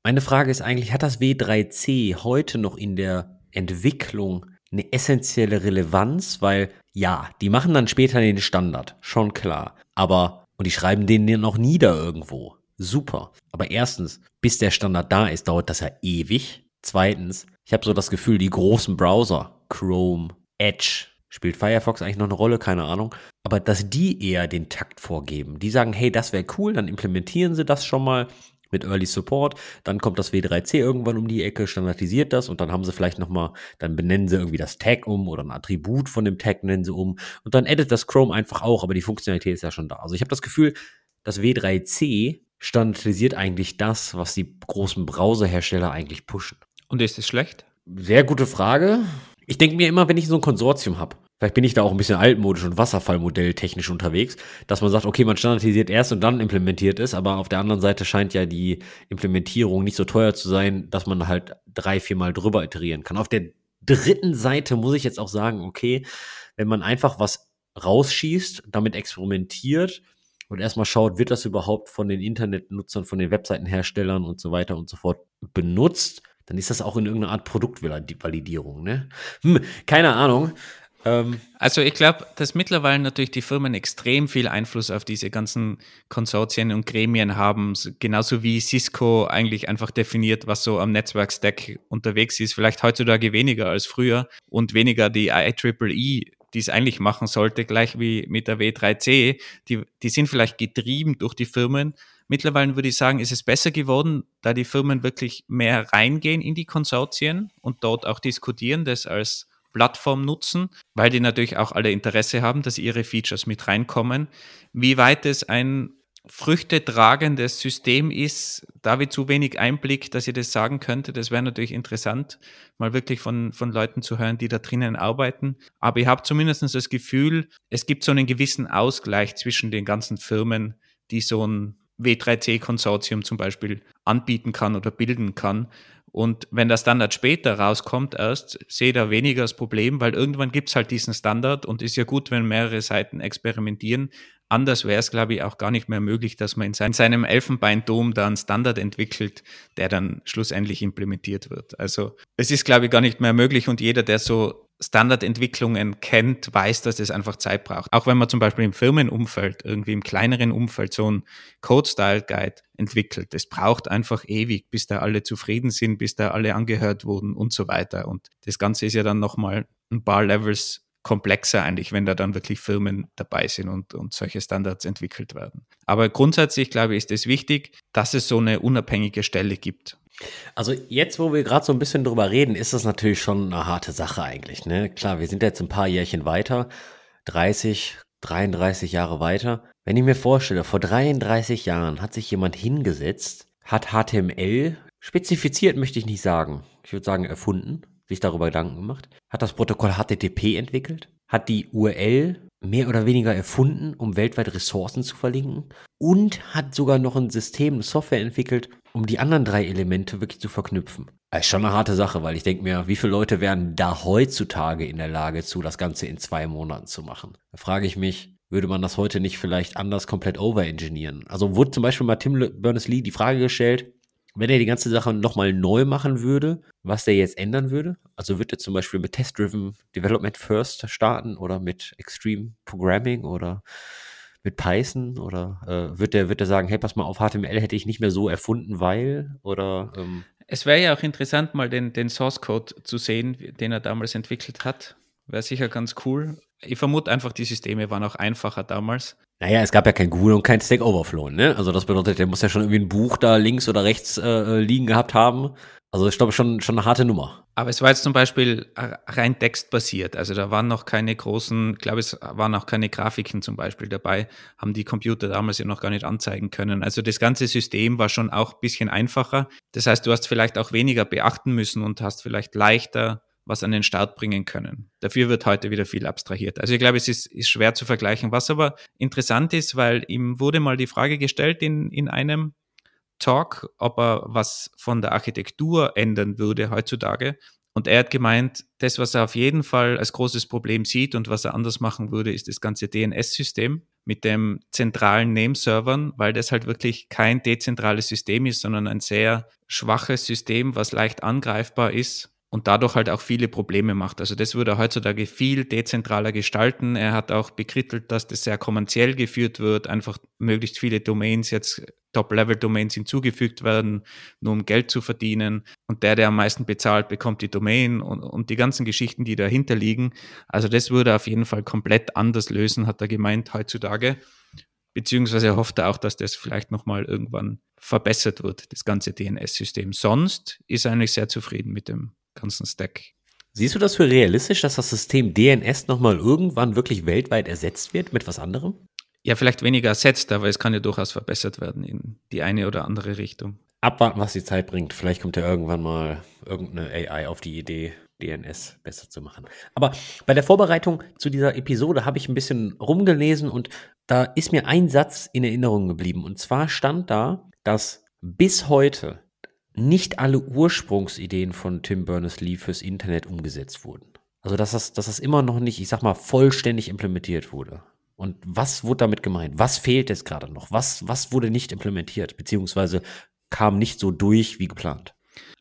meine Frage ist eigentlich, hat das W3C heute noch in der Entwicklung eine essentielle Relevanz, weil ja, die machen dann später den Standard, schon klar. Aber, und die schreiben den dann auch nieder irgendwo. Super. Aber erstens, bis der Standard da ist, dauert das ja ewig. Zweitens, ich habe so das Gefühl, die großen Browser, Chrome, Edge, spielt Firefox eigentlich noch eine Rolle, keine Ahnung. Aber dass die eher den Takt vorgeben. Die sagen, hey, das wäre cool, dann implementieren sie das schon mal mit Early Support, dann kommt das W3C irgendwann um die Ecke, standardisiert das und dann haben sie vielleicht nochmal, dann benennen sie irgendwie das Tag um oder ein Attribut von dem Tag nennen sie um und dann edit das Chrome einfach auch, aber die Funktionalität ist ja schon da. Also ich habe das Gefühl, das W3C standardisiert eigentlich das, was die großen Browserhersteller eigentlich pushen. Und ist es schlecht? Sehr gute Frage. Ich denke mir immer, wenn ich so ein Konsortium habe, Vielleicht bin ich da auch ein bisschen altmodisch und Wasserfallmodell technisch unterwegs, dass man sagt, okay, man standardisiert erst und dann implementiert es, aber auf der anderen Seite scheint ja die Implementierung nicht so teuer zu sein, dass man halt drei, viermal drüber iterieren kann. Auf der dritten Seite muss ich jetzt auch sagen, okay, wenn man einfach was rausschießt, damit experimentiert und erstmal schaut, wird das überhaupt von den Internetnutzern, von den Webseitenherstellern und so weiter und so fort benutzt, dann ist das auch in irgendeiner Art Produktvalidierung, ne? Hm, keine Ahnung. Ähm, also ich glaube, dass mittlerweile natürlich die Firmen extrem viel Einfluss auf diese ganzen Konsortien und Gremien haben, genauso wie Cisco eigentlich einfach definiert, was so am Netzwerkstack unterwegs ist. Vielleicht heutzutage weniger als früher und weniger die IEEE, die es eigentlich machen sollte, gleich wie mit der W3C. Die, die sind vielleicht getrieben durch die Firmen. Mittlerweile würde ich sagen, ist es besser geworden, da die Firmen wirklich mehr reingehen in die Konsortien und dort auch diskutieren, das als Plattform nutzen, weil die natürlich auch alle Interesse haben, dass ihre Features mit reinkommen. Wie weit es ein früchtetragendes System ist, da habe ich zu wenig Einblick, dass ihr das sagen könnte. Das wäre natürlich interessant, mal wirklich von, von Leuten zu hören, die da drinnen arbeiten. Aber ich habe zumindest das Gefühl, es gibt so einen gewissen Ausgleich zwischen den ganzen Firmen, die so ein W3C-Konsortium zum Beispiel anbieten kann oder bilden kann. Und wenn der Standard später rauskommt erst, sehe da weniger das Problem, weil irgendwann gibt es halt diesen Standard und ist ja gut, wenn mehrere Seiten experimentieren. Anders wäre es, glaube ich, auch gar nicht mehr möglich, dass man in seinem Elfenbeindom da einen Standard entwickelt, der dann schlussendlich implementiert wird. Also es ist, glaube ich, gar nicht mehr möglich und jeder, der so Standardentwicklungen kennt, weiß, dass es einfach Zeit braucht. Auch wenn man zum Beispiel im Firmenumfeld, irgendwie im kleineren Umfeld so ein Code-Style-Guide entwickelt. Es braucht einfach ewig, bis da alle zufrieden sind, bis da alle angehört wurden und so weiter. Und das Ganze ist ja dann nochmal ein paar Levels komplexer eigentlich, wenn da dann wirklich Firmen dabei sind und, und solche Standards entwickelt werden. Aber grundsätzlich, glaube ich, ist es wichtig, dass es so eine unabhängige Stelle gibt. Also jetzt, wo wir gerade so ein bisschen drüber reden, ist das natürlich schon eine harte Sache eigentlich. Ne? Klar, wir sind jetzt ein paar Jährchen weiter, 30, 33 Jahre weiter. Wenn ich mir vorstelle, vor 33 Jahren hat sich jemand hingesetzt, hat HTML spezifiziert, möchte ich nicht sagen. Ich würde sagen erfunden, sich darüber Gedanken gemacht, hat das Protokoll HTTP entwickelt, hat die URL mehr oder weniger erfunden, um weltweit Ressourcen zu verlinken und hat sogar noch ein System, eine Software entwickelt, um die anderen drei Elemente wirklich zu verknüpfen. Das ist schon eine harte Sache, weil ich denke mir, wie viele Leute wären da heutzutage in der Lage zu, das Ganze in zwei Monaten zu machen? Da frage ich mich, würde man das heute nicht vielleicht anders komplett overengineeren? Also wurde zum Beispiel mal Tim Berners-Lee die Frage gestellt, wenn er die ganze Sache nochmal neu machen würde, was der jetzt ändern würde? Also wird er zum Beispiel mit Test-Driven Development First starten oder mit Extreme Programming oder mit Python oder äh, wird der wird er sagen, hey, pass mal auf, HTML hätte ich nicht mehr so erfunden, weil oder ähm es wäre ja auch interessant, mal den, den Source Code zu sehen, den er damals entwickelt hat. Wäre sicher ganz cool. Ich vermute einfach, die Systeme waren auch einfacher damals. Naja, es gab ja kein Google und kein Stack Overflow, ne? Also das bedeutet, der muss ja schon irgendwie ein Buch da links oder rechts äh, liegen gehabt haben. Also ich glaube schon, schon eine harte Nummer. Aber es war jetzt zum Beispiel rein textbasiert. Also da waren noch keine großen, ich glaube, es waren auch keine Grafiken zum Beispiel dabei, haben die Computer damals ja noch gar nicht anzeigen können. Also das ganze System war schon auch ein bisschen einfacher. Das heißt, du hast vielleicht auch weniger beachten müssen und hast vielleicht leichter was an den Start bringen können. Dafür wird heute wieder viel abstrahiert. Also ich glaube, es ist, ist schwer zu vergleichen. Was aber interessant ist, weil ihm wurde mal die Frage gestellt in, in einem Talk, ob er was von der Architektur ändern würde heutzutage. Und er hat gemeint, das, was er auf jeden Fall als großes Problem sieht und was er anders machen würde, ist das ganze DNS-System mit dem zentralen Nameservern, weil das halt wirklich kein dezentrales System ist, sondern ein sehr schwaches System, was leicht angreifbar ist und dadurch halt auch viele Probleme macht. Also das würde er heutzutage viel dezentraler gestalten. Er hat auch bekrittelt, dass das sehr kommerziell geführt wird, einfach möglichst viele Domains jetzt Top-Level-Domains hinzugefügt werden, nur um Geld zu verdienen. Und der, der am meisten bezahlt, bekommt die Domain und, und die ganzen Geschichten, die dahinter liegen. Also das würde er auf jeden Fall komplett anders lösen, hat er gemeint heutzutage. Beziehungsweise er hofft auch, dass das vielleicht nochmal irgendwann verbessert wird, das ganze DNS-System. Sonst ist er eigentlich sehr zufrieden mit dem ganzen Stack. Siehst du das für realistisch, dass das System DNS nochmal irgendwann wirklich weltweit ersetzt wird mit was anderem? Ja, vielleicht weniger ersetzt, aber es kann ja durchaus verbessert werden in die eine oder andere Richtung. Abwarten, was die Zeit bringt. Vielleicht kommt ja irgendwann mal irgendeine AI auf die Idee, DNS besser zu machen. Aber bei der Vorbereitung zu dieser Episode habe ich ein bisschen rumgelesen und da ist mir ein Satz in Erinnerung geblieben. Und zwar stand da, dass bis heute nicht alle Ursprungsideen von Tim Berners-Lee fürs Internet umgesetzt wurden. Also dass das, dass das immer noch nicht, ich sag mal, vollständig implementiert wurde. Und was wurde damit gemeint? Was fehlt jetzt gerade noch? Was, was wurde nicht implementiert? Beziehungsweise kam nicht so durch wie geplant?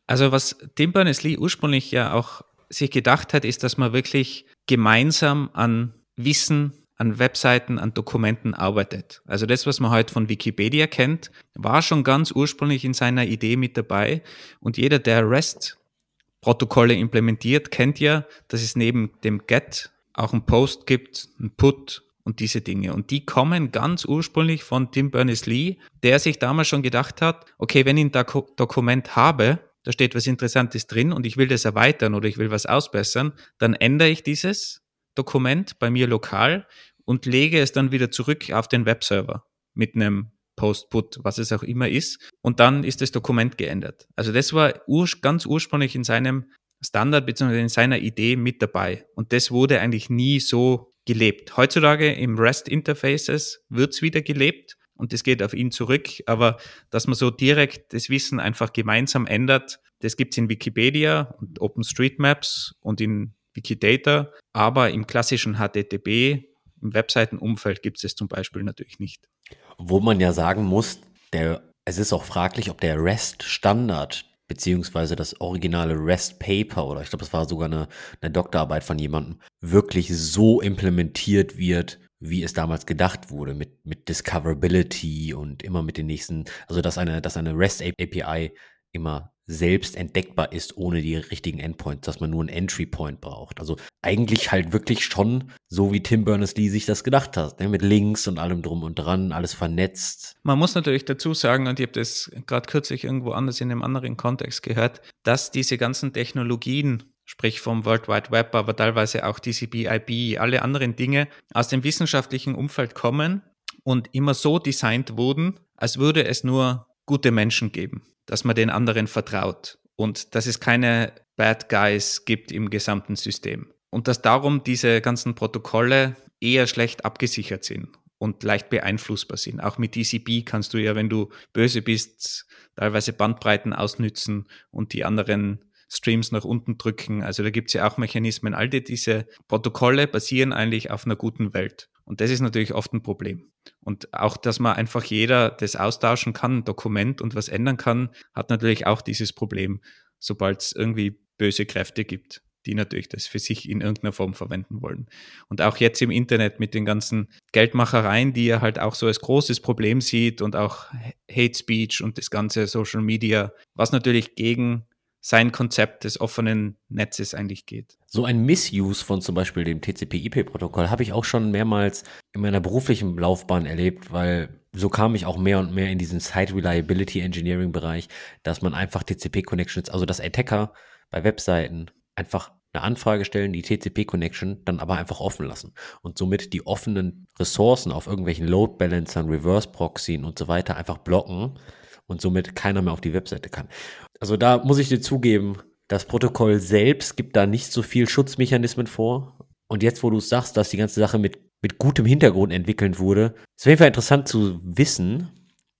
Also was Tim Berners-Lee ursprünglich ja auch sich gedacht hat, ist, dass man wirklich gemeinsam an Wissen an Webseiten, an Dokumenten arbeitet. Also das, was man heute von Wikipedia kennt, war schon ganz ursprünglich in seiner Idee mit dabei. Und jeder, der REST-Protokolle implementiert, kennt ja, dass es neben dem GET auch ein Post gibt, ein Put und diese Dinge. Und die kommen ganz ursprünglich von Tim Berners-Lee, der sich damals schon gedacht hat, okay, wenn ich ein Dokument habe, da steht was Interessantes drin und ich will das erweitern oder ich will was ausbessern, dann ändere ich dieses Dokument bei mir lokal und lege es dann wieder zurück auf den Webserver mit einem Post, Put, was es auch immer ist. Und dann ist das Dokument geändert. Also das war ur ganz ursprünglich in seinem Standard bzw. in seiner Idee mit dabei. Und das wurde eigentlich nie so gelebt. Heutzutage im REST-Interfaces wird es wieder gelebt und das geht auf ihn zurück. Aber dass man so direkt das Wissen einfach gemeinsam ändert, das gibt es in Wikipedia und OpenStreetMaps und in Wikidata, aber im klassischen HTTP, im Webseitenumfeld gibt es es zum Beispiel natürlich nicht. Wo man ja sagen muss, der, es ist auch fraglich, ob der REST-Standard beziehungsweise das originale REST Paper oder ich glaube, es war sogar eine, eine Doktorarbeit von jemandem, wirklich so implementiert wird, wie es damals gedacht wurde, mit, mit Discoverability und immer mit den nächsten, also dass eine, dass eine REST API immer selbst entdeckbar ist ohne die richtigen Endpoints, dass man nur einen Entry Point braucht. Also eigentlich halt wirklich schon so, wie Tim Berners-Lee sich das gedacht hat, ne? mit Links und allem drum und dran, alles vernetzt. Man muss natürlich dazu sagen, und ich habe das gerade kürzlich irgendwo anders in einem anderen Kontext gehört, dass diese ganzen Technologien sprich vom World Wide Web, aber teilweise auch TCP, IP, alle anderen Dinge aus dem wissenschaftlichen Umfeld kommen und immer so designt wurden, als würde es nur gute Menschen geben dass man den anderen vertraut und dass es keine Bad Guys gibt im gesamten System. Und dass darum diese ganzen Protokolle eher schlecht abgesichert sind und leicht beeinflussbar sind. Auch mit TCP kannst du ja, wenn du böse bist, teilweise Bandbreiten ausnützen und die anderen Streams nach unten drücken. Also da gibt es ja auch Mechanismen. All die, diese Protokolle basieren eigentlich auf einer guten Welt. Und das ist natürlich oft ein Problem. Und auch, dass man einfach jeder das austauschen kann, Dokument und was ändern kann, hat natürlich auch dieses Problem, sobald es irgendwie böse Kräfte gibt, die natürlich das für sich in irgendeiner Form verwenden wollen. Und auch jetzt im Internet mit den ganzen Geldmachereien, die er halt auch so als großes Problem sieht und auch Hate Speech und das ganze Social Media, was natürlich gegen sein Konzept des offenen Netzes eigentlich geht. So ein Missuse von zum Beispiel dem TCP/IP-Protokoll habe ich auch schon mehrmals in meiner beruflichen Laufbahn erlebt, weil so kam ich auch mehr und mehr in diesen Site Reliability Engineering Bereich, dass man einfach TCP-Connections, also dass Attacker bei Webseiten einfach eine Anfrage stellen, die TCP-Connection dann aber einfach offen lassen und somit die offenen Ressourcen auf irgendwelchen Load Balancern, Reverse Proxien und so weiter einfach blocken und somit keiner mehr auf die Webseite kann. Also da muss ich dir zugeben, das Protokoll selbst gibt da nicht so viel Schutzmechanismen vor. Und jetzt, wo du sagst, dass die ganze Sache mit, mit gutem Hintergrund entwickelt wurde, ist auf jeden Fall interessant zu wissen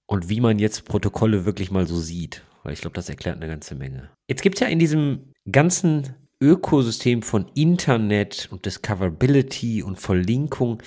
und wie man jetzt Protokolle wirklich mal so sieht. Weil ich glaube, das erklärt eine ganze Menge. Jetzt gibt es ja in diesem ganzen Ökosystem von Internet und Discoverability und Verlinkung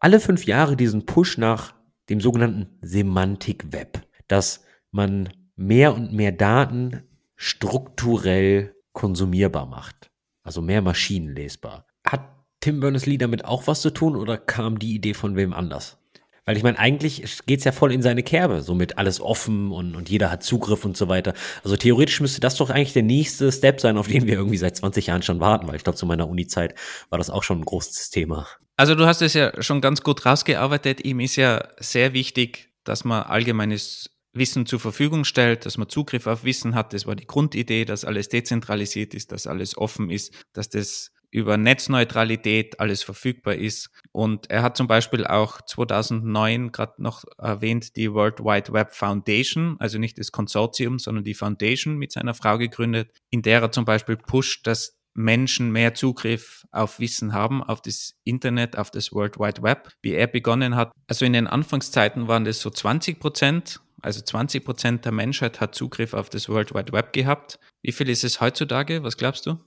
alle fünf Jahre diesen Push nach dem sogenannten Semantik Web dass man mehr und mehr Daten strukturell konsumierbar macht. Also mehr maschinenlesbar. Hat Tim Berners-Lee damit auch was zu tun oder kam die Idee von wem anders? Weil ich meine, eigentlich geht es ja voll in seine Kerbe, so mit alles offen und, und jeder hat Zugriff und so weiter. Also theoretisch müsste das doch eigentlich der nächste Step sein, auf den wir irgendwie seit 20 Jahren schon warten, weil ich glaube, zu meiner Uni-Zeit war das auch schon ein großes Thema. Also du hast es ja schon ganz gut rausgearbeitet. Ihm ist ja sehr wichtig, dass man allgemeines Wissen zur Verfügung stellt, dass man Zugriff auf Wissen hat. Das war die Grundidee, dass alles dezentralisiert ist, dass alles offen ist, dass das über Netzneutralität alles verfügbar ist. Und er hat zum Beispiel auch 2009 gerade noch erwähnt die World Wide Web Foundation, also nicht das Konsortium, sondern die Foundation mit seiner Frau gegründet, in der er zum Beispiel pusht, dass Menschen mehr Zugriff auf Wissen haben, auf das Internet, auf das World Wide Web, wie er begonnen hat. Also in den Anfangszeiten waren das so 20 Prozent also 20 Prozent der Menschheit hat Zugriff auf das World Wide Web gehabt. Wie viel ist es heutzutage? Was glaubst du?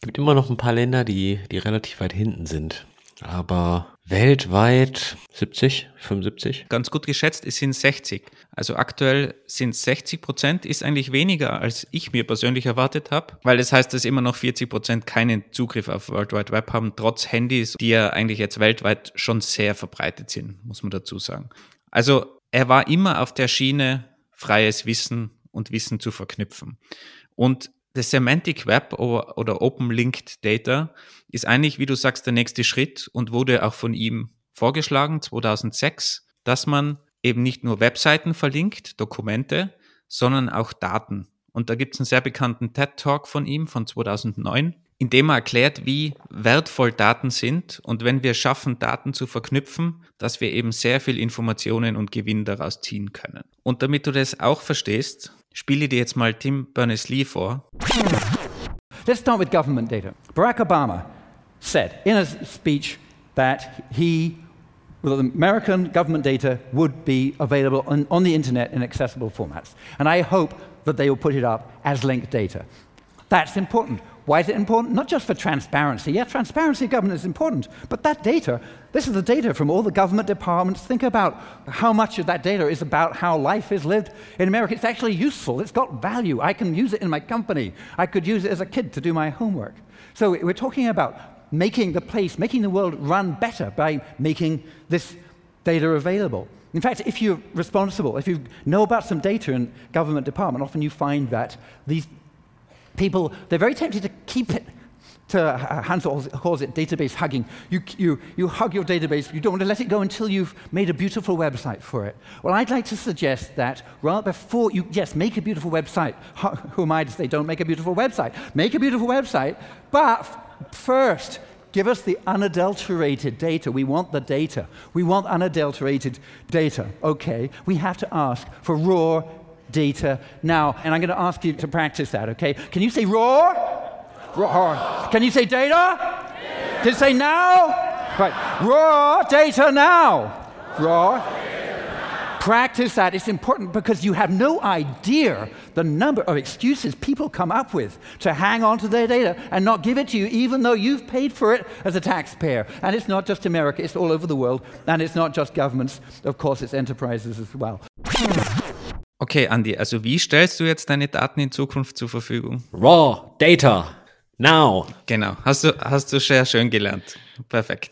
Es gibt immer noch ein paar Länder, die, die relativ weit hinten sind. Aber weltweit 70, 75? Ganz gut geschätzt, es sind 60. Also aktuell sind es 60 Prozent, ist eigentlich weniger, als ich mir persönlich erwartet habe, weil das heißt, dass immer noch 40 Prozent keinen Zugriff auf World Wide Web haben, trotz Handys, die ja eigentlich jetzt weltweit schon sehr verbreitet sind, muss man dazu sagen. Also er war immer auf der Schiene, freies Wissen und Wissen zu verknüpfen. Und das Semantic Web oder Open Linked Data ist eigentlich, wie du sagst, der nächste Schritt und wurde auch von ihm vorgeschlagen, 2006, dass man eben nicht nur Webseiten verlinkt, Dokumente, sondern auch Daten. Und da gibt es einen sehr bekannten TED Talk von ihm von 2009, indem er erklärt, wie wertvoll Daten sind und wenn wir schaffen, Daten zu verknüpfen, dass wir eben sehr viel Informationen und Gewinn daraus ziehen können. Und damit du das auch verstehst, spiele dir jetzt mal Tim Berners-Lee vor. Let's start with government data. Barack Obama said in a speech that he the American government data would be available on, on the internet in accessible formats. And I hope that they will put it up as linked data. That's important. Why is it important? Not just for transparency. Yeah, transparency of government is important, but that data, this is the data from all the government departments. Think about how much of that data is about how life is lived in America. It's actually useful, it's got value. I can use it in my company, I could use it as a kid to do my homework. So we're talking about making the place, making the world run better by making this data available. In fact, if you're responsible, if you know about some data in government department, often you find that these people, they're very tempted to keep it. To, Hans calls it database hugging. You, you, you hug your database, you don't want to let it go until you've made a beautiful website for it. Well, I'd like to suggest that right before you, yes, make a beautiful website. Who am I to say don't make a beautiful website? Make a beautiful website, but First, give us the unadulterated data. We want the data. We want unadulterated data. Okay, we have to ask for raw data now. And I'm going to ask you to practice that, okay? Can you say raw? Raw. Can you say data? data. Can you say now? Right. Raw data now. Raw practice that. It's important because you have no idea the number of excuses people come up with to hang on to their data and not give it to you, even though you've paid for it as a taxpayer. And it's not just America, it's all over the world. And it's not just governments, of course, it's enterprises as well. Okay, Andy, also wie stellst du jetzt deine Daten in Zukunft zur Verfügung? Raw Data. Now. Genau, hast du, hast du sehr schön gelernt. Perfekt.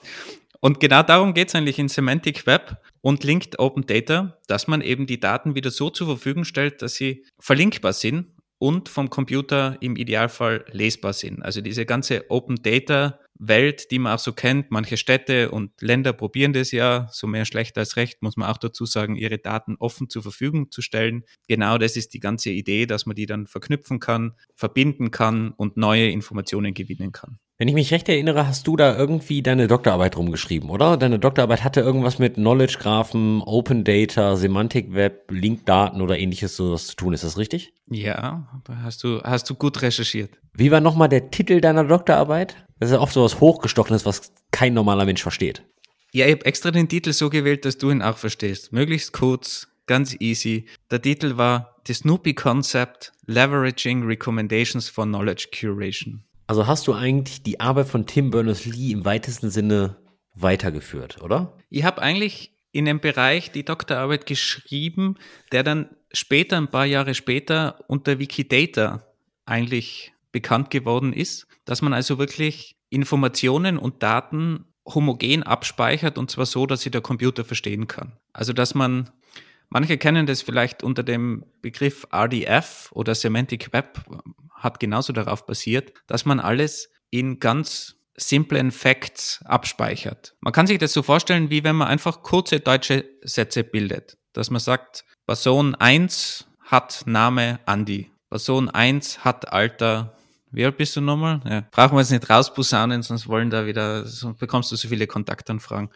Und genau darum geht es eigentlich in Semantic Web und Linked Open Data, dass man eben die Daten wieder so zur Verfügung stellt, dass sie verlinkbar sind und vom Computer im Idealfall lesbar sind. Also diese ganze Open Data Welt, die man auch so kennt. Manche Städte und Länder probieren das ja, so mehr schlecht als recht, muss man auch dazu sagen, ihre Daten offen zur Verfügung zu stellen. Genau das ist die ganze Idee, dass man die dann verknüpfen kann, verbinden kann und neue Informationen gewinnen kann. Wenn ich mich recht erinnere, hast du da irgendwie deine Doktorarbeit rumgeschrieben, oder? Deine Doktorarbeit hatte irgendwas mit Knowledge Graphen, Open Data, Semantic Web, Linkdaten oder ähnliches sowas zu tun. Ist das richtig? Ja, hast du, hast du gut recherchiert. Wie war nochmal der Titel deiner Doktorarbeit? Das ist ja oft so was Hochgestochenes, was kein normaler Mensch versteht. Ja, ich habe extra den Titel so gewählt, dass du ihn auch verstehst. Möglichst kurz, ganz easy. Der Titel war The Snoopy Concept Leveraging Recommendations for Knowledge Curation. Also hast du eigentlich die Arbeit von Tim Berners-Lee im weitesten Sinne weitergeführt, oder? Ich habe eigentlich in einem Bereich die Doktorarbeit geschrieben, der dann später, ein paar Jahre später, unter Wikidata eigentlich bekannt geworden ist, dass man also wirklich Informationen und Daten homogen abspeichert und zwar so, dass sie der Computer verstehen kann. Also dass man Manche kennen das vielleicht unter dem Begriff RDF oder Semantic Web, hat genauso darauf basiert, dass man alles in ganz simplen Facts abspeichert. Man kann sich das so vorstellen, wie wenn man einfach kurze deutsche Sätze bildet. Dass man sagt, Person 1 hat Name Andi. Person 1 hat Alter wie alt bist du nochmal? Ja. Brauchen wir jetzt nicht rausposaunen, sonst wollen da wieder, sonst bekommst du so viele Kontaktanfragen.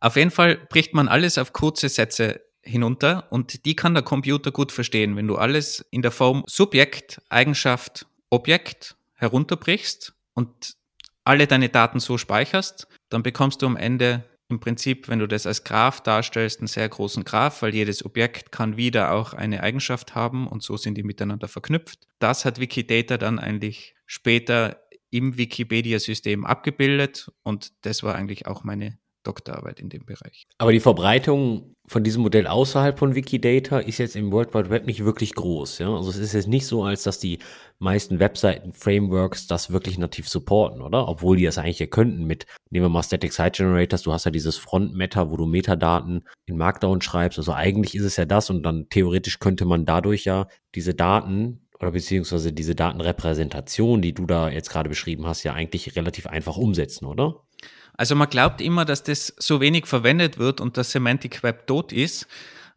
Auf jeden Fall bricht man alles auf kurze Sätze hinunter und die kann der Computer gut verstehen. Wenn du alles in der Form Subjekt, Eigenschaft, Objekt herunterbrichst und alle deine Daten so speicherst, dann bekommst du am Ende im Prinzip, wenn du das als Graph darstellst, einen sehr großen Graph, weil jedes Objekt kann wieder auch eine Eigenschaft haben und so sind die miteinander verknüpft. Das hat Wikidata dann eigentlich später im Wikipedia-System abgebildet und das war eigentlich auch meine Doktorarbeit in dem Bereich. Aber die Verbreitung von diesem Modell außerhalb von Wikidata ist jetzt im World Wide Web nicht wirklich groß. Ja? Also es ist jetzt nicht so, als dass die meisten Webseiten-Frameworks das wirklich nativ supporten, oder? Obwohl die das eigentlich ja könnten mit, nehmen wir mal Static Site Generators, du hast ja dieses Front-Meta, wo du Metadaten in Markdown schreibst. Also eigentlich ist es ja das und dann theoretisch könnte man dadurch ja diese Daten oder beziehungsweise diese Datenrepräsentation, die du da jetzt gerade beschrieben hast, ja eigentlich relativ einfach umsetzen, oder? Also man glaubt immer, dass das so wenig verwendet wird und dass Semantic Web tot ist.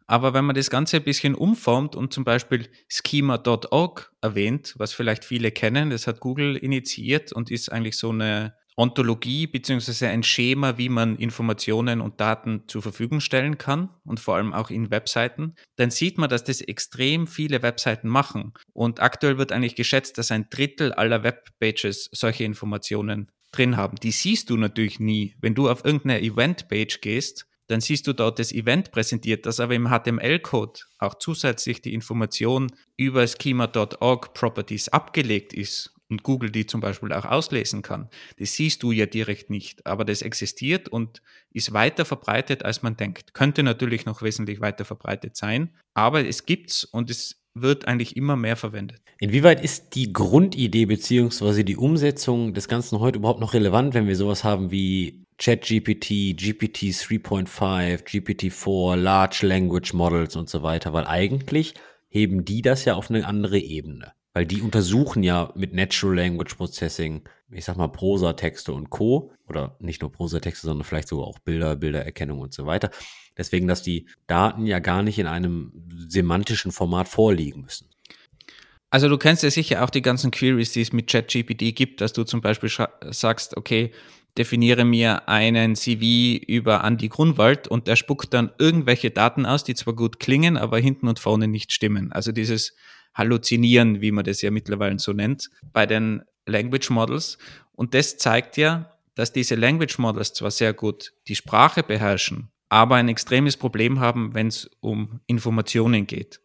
Aber wenn man das Ganze ein bisschen umformt und zum Beispiel schema.org erwähnt, was vielleicht viele kennen, das hat Google initiiert und ist eigentlich so eine Ontologie beziehungsweise ein Schema, wie man Informationen und Daten zur Verfügung stellen kann und vor allem auch in Webseiten, dann sieht man, dass das extrem viele Webseiten machen. Und aktuell wird eigentlich geschätzt, dass ein Drittel aller Webpages solche Informationen drin haben. Die siehst du natürlich nie. Wenn du auf irgendeine Event-Page gehst, dann siehst du dort das Event präsentiert, das aber im HTML-Code auch zusätzlich die Information über schema.org Properties abgelegt ist und Google die zum Beispiel auch auslesen kann. Das siehst du ja direkt nicht, aber das existiert und ist weiter verbreitet, als man denkt. Könnte natürlich noch wesentlich weiter verbreitet sein, aber es gibt's und es wird eigentlich immer mehr verwendet. Inwieweit ist die Grundidee beziehungsweise die Umsetzung des Ganzen heute überhaupt noch relevant, wenn wir sowas haben wie ChatGPT, GPT 3.5, GPT-4, Large Language Models und so weiter? Weil eigentlich heben die das ja auf eine andere Ebene. Weil die untersuchen ja mit Natural Language Processing, ich sag mal Prosatexte und Co. Oder nicht nur Prosatexte, sondern vielleicht sogar auch Bilder, Bildererkennung und so weiter. Deswegen, dass die Daten ja gar nicht in einem semantischen Format vorliegen müssen. Also du kennst ja sicher auch die ganzen Queries, die es mit ChatGPT gibt, dass du zum Beispiel sagst, okay, definiere mir einen CV über Andy Grunwald und der spuckt dann irgendwelche Daten aus, die zwar gut klingen, aber hinten und vorne nicht stimmen. Also dieses Halluzinieren, wie man das ja mittlerweile so nennt, bei den Language Models. Und das zeigt ja, dass diese Language Models zwar sehr gut die Sprache beherrschen, aber ein extremes Problem haben, wenn es um Informationen geht.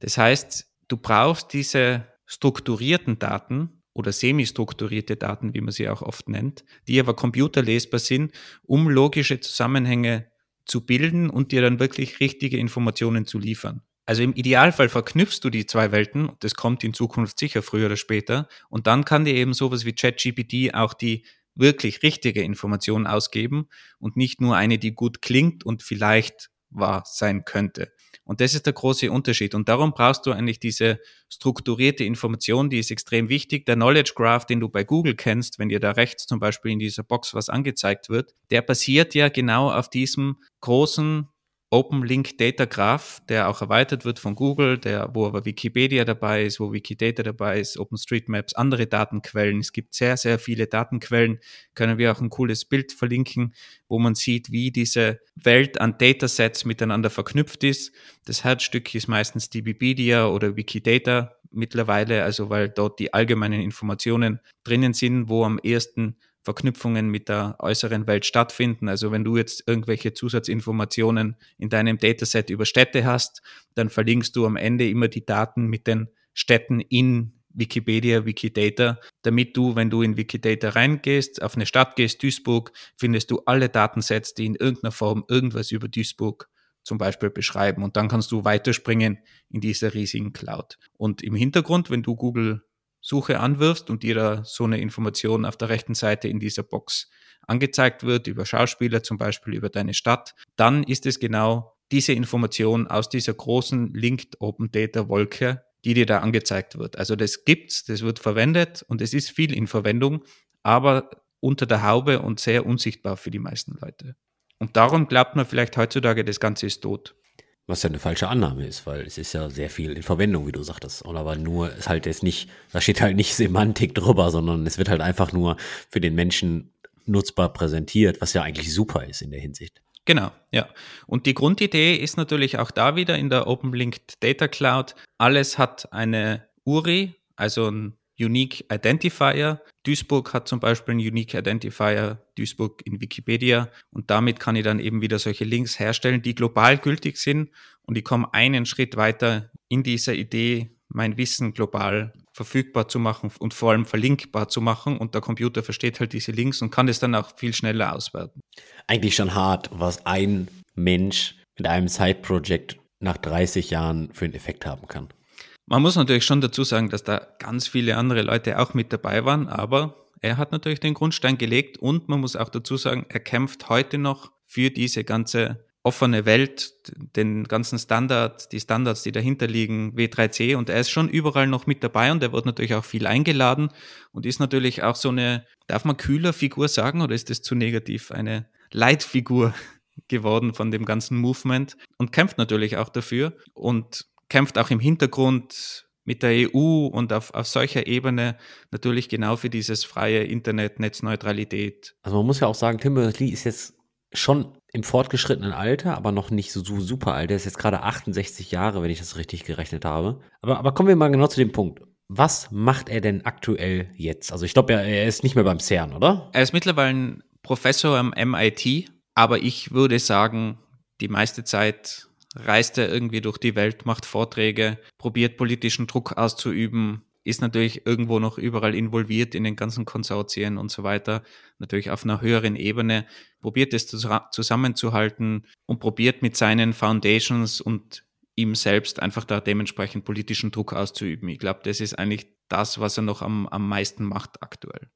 Das heißt, du brauchst diese strukturierten Daten oder semi-strukturierte Daten, wie man sie auch oft nennt, die aber computerlesbar sind, um logische Zusammenhänge zu bilden und dir dann wirklich richtige Informationen zu liefern. Also im Idealfall verknüpfst du die zwei Welten, das kommt in Zukunft sicher früher oder später, und dann kann dir eben sowas wie ChatGPT auch die wirklich richtige Information ausgeben und nicht nur eine, die gut klingt und vielleicht wahr sein könnte. Und das ist der große Unterschied. Und darum brauchst du eigentlich diese strukturierte Information, die ist extrem wichtig. Der Knowledge Graph, den du bei Google kennst, wenn dir da rechts zum Beispiel in dieser Box was angezeigt wird, der basiert ja genau auf diesem großen Open Link Data Graph, der auch erweitert wird von Google, der, wo aber Wikipedia dabei ist, wo Wikidata dabei ist, OpenStreetMaps, andere Datenquellen. Es gibt sehr, sehr viele Datenquellen. Können wir auch ein cooles Bild verlinken, wo man sieht, wie diese Welt an Datasets miteinander verknüpft ist. Das Herzstück ist meistens die Wikipedia oder Wikidata mittlerweile, also weil dort die allgemeinen Informationen drinnen sind, wo am ersten Verknüpfungen mit der äußeren Welt stattfinden. Also wenn du jetzt irgendwelche Zusatzinformationen in deinem Dataset über Städte hast, dann verlinkst du am Ende immer die Daten mit den Städten in Wikipedia, Wikidata, damit du, wenn du in Wikidata reingehst, auf eine Stadt gehst, Duisburg, findest du alle Datensets, die in irgendeiner Form irgendwas über Duisburg zum Beispiel beschreiben. Und dann kannst du weiterspringen in dieser riesigen Cloud. Und im Hintergrund, wenn du Google Suche anwirfst und dir da so eine Information auf der rechten Seite in dieser Box angezeigt wird, über Schauspieler zum Beispiel, über deine Stadt, dann ist es genau diese Information aus dieser großen Linked Open Data Wolke, die dir da angezeigt wird. Also das gibt's, das wird verwendet und es ist viel in Verwendung, aber unter der Haube und sehr unsichtbar für die meisten Leute. Und darum glaubt man vielleicht heutzutage, das Ganze ist tot. Was ja eine falsche Annahme ist, weil es ist ja sehr viel in Verwendung, wie du sagtest. Und aber nur ist halt jetzt nicht, da steht halt nicht Semantik drüber, sondern es wird halt einfach nur für den Menschen nutzbar präsentiert, was ja eigentlich super ist in der Hinsicht. Genau, ja. Und die Grundidee ist natürlich auch da wieder in der Open Linked Data Cloud. Alles hat eine URI, also ein Unique Identifier. Duisburg hat zum Beispiel einen Unique Identifier, Duisburg in Wikipedia. Und damit kann ich dann eben wieder solche Links herstellen, die global gültig sind. Und ich komme einen Schritt weiter in dieser Idee, mein Wissen global verfügbar zu machen und vor allem verlinkbar zu machen. Und der Computer versteht halt diese Links und kann es dann auch viel schneller auswerten. Eigentlich schon hart, was ein Mensch mit einem Side-Project nach 30 Jahren für einen Effekt haben kann. Man muss natürlich schon dazu sagen, dass da ganz viele andere Leute auch mit dabei waren, aber er hat natürlich den Grundstein gelegt und man muss auch dazu sagen, er kämpft heute noch für diese ganze offene Welt, den ganzen Standard, die Standards, die dahinter liegen, W3C und er ist schon überall noch mit dabei und er wird natürlich auch viel eingeladen und ist natürlich auch so eine, darf man kühler Figur sagen oder ist das zu negativ, eine Leitfigur geworden von dem ganzen Movement und kämpft natürlich auch dafür. Und kämpft auch im Hintergrund mit der EU und auf, auf solcher Ebene natürlich genau für dieses freie Internet, Netzneutralität. Also man muss ja auch sagen, Tim Berners-Lee ist jetzt schon im fortgeschrittenen Alter, aber noch nicht so, so super alt. Er ist jetzt gerade 68 Jahre, wenn ich das richtig gerechnet habe. Aber, aber kommen wir mal genau zu dem Punkt. Was macht er denn aktuell jetzt? Also ich glaube, er, er ist nicht mehr beim CERN, oder? Er ist mittlerweile ein Professor am MIT, aber ich würde sagen, die meiste Zeit reist er irgendwie durch die Welt, macht Vorträge, probiert politischen Druck auszuüben, ist natürlich irgendwo noch überall involviert in den ganzen Konsortien und so weiter, natürlich auf einer höheren Ebene, probiert es zusammenzuhalten und probiert mit seinen Foundations und ihm selbst einfach da dementsprechend politischen Druck auszuüben. Ich glaube, das ist eigentlich das, was er noch am, am meisten macht aktuell.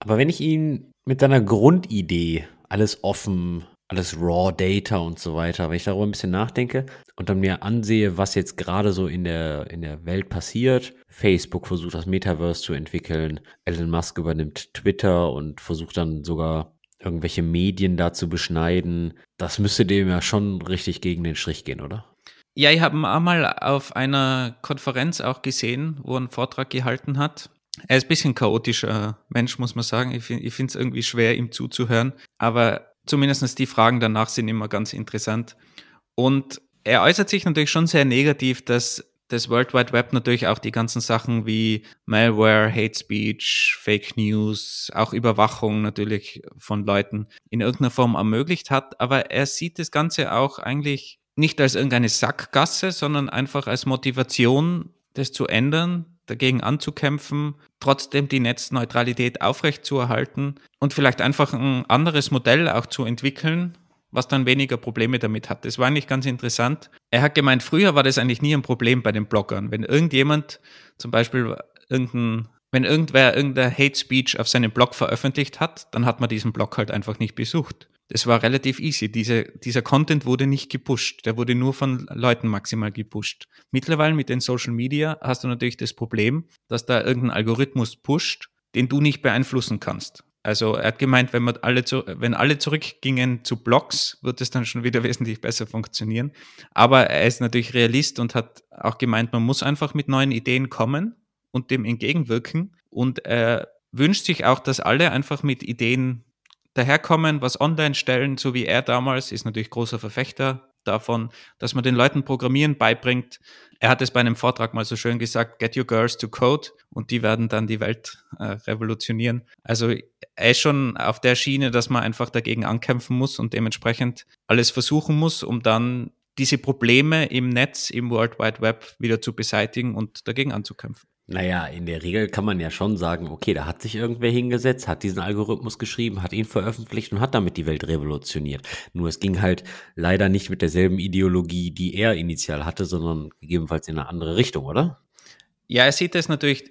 Aber wenn ich ihn mit seiner Grundidee, alles offen, alles Raw Data und so weiter, wenn ich darüber ein bisschen nachdenke und dann mir ansehe, was jetzt gerade so in der, in der Welt passiert. Facebook versucht das Metaverse zu entwickeln, Elon Musk übernimmt Twitter und versucht dann sogar irgendwelche Medien da zu beschneiden. Das müsste dem ja schon richtig gegen den Strich gehen, oder? Ja, ich habe ihn einmal auf einer Konferenz auch gesehen, wo er einen Vortrag gehalten hat. Er ist ein bisschen chaotischer Mensch, muss man sagen. Ich finde es irgendwie schwer, ihm zuzuhören. Aber Zumindest die Fragen danach sind immer ganz interessant. Und er äußert sich natürlich schon sehr negativ, dass das World Wide Web natürlich auch die ganzen Sachen wie Malware, Hate Speech, Fake News, auch Überwachung natürlich von Leuten in irgendeiner Form ermöglicht hat. Aber er sieht das Ganze auch eigentlich nicht als irgendeine Sackgasse, sondern einfach als Motivation, das zu ändern, dagegen anzukämpfen, trotzdem die Netzneutralität aufrechtzuerhalten und vielleicht einfach ein anderes Modell auch zu entwickeln, was dann weniger Probleme damit hat. Das war eigentlich ganz interessant. Er hat gemeint, früher war das eigentlich nie ein Problem bei den Bloggern. Wenn irgendjemand zum Beispiel irgendein wenn irgendwer irgendein Hate Speech auf seinem Blog veröffentlicht hat, dann hat man diesen Blog halt einfach nicht besucht. Das war relativ easy. Diese, dieser Content wurde nicht gepusht. Der wurde nur von Leuten maximal gepusht. Mittlerweile mit den Social Media hast du natürlich das Problem, dass da irgendein Algorithmus pusht, den du nicht beeinflussen kannst. Also er hat gemeint, wenn, man alle zu, wenn alle zurückgingen zu Blogs, wird es dann schon wieder wesentlich besser funktionieren. Aber er ist natürlich Realist und hat auch gemeint, man muss einfach mit neuen Ideen kommen und dem entgegenwirken. Und er wünscht sich auch, dass alle einfach mit Ideen daherkommen, was online stellen, so wie er damals, ist natürlich großer Verfechter davon, dass man den Leuten Programmieren beibringt. Er hat es bei einem Vortrag mal so schön gesagt, get your girls to code und die werden dann die Welt äh, revolutionieren. Also er ist schon auf der Schiene, dass man einfach dagegen ankämpfen muss und dementsprechend alles versuchen muss, um dann diese Probleme im Netz, im World Wide Web wieder zu beseitigen und dagegen anzukämpfen. Naja, in der Regel kann man ja schon sagen, okay, da hat sich irgendwer hingesetzt, hat diesen Algorithmus geschrieben, hat ihn veröffentlicht und hat damit die Welt revolutioniert. Nur es ging halt leider nicht mit derselben Ideologie, die er initial hatte, sondern gegebenenfalls in eine andere Richtung, oder? Ja, er sieht das natürlich,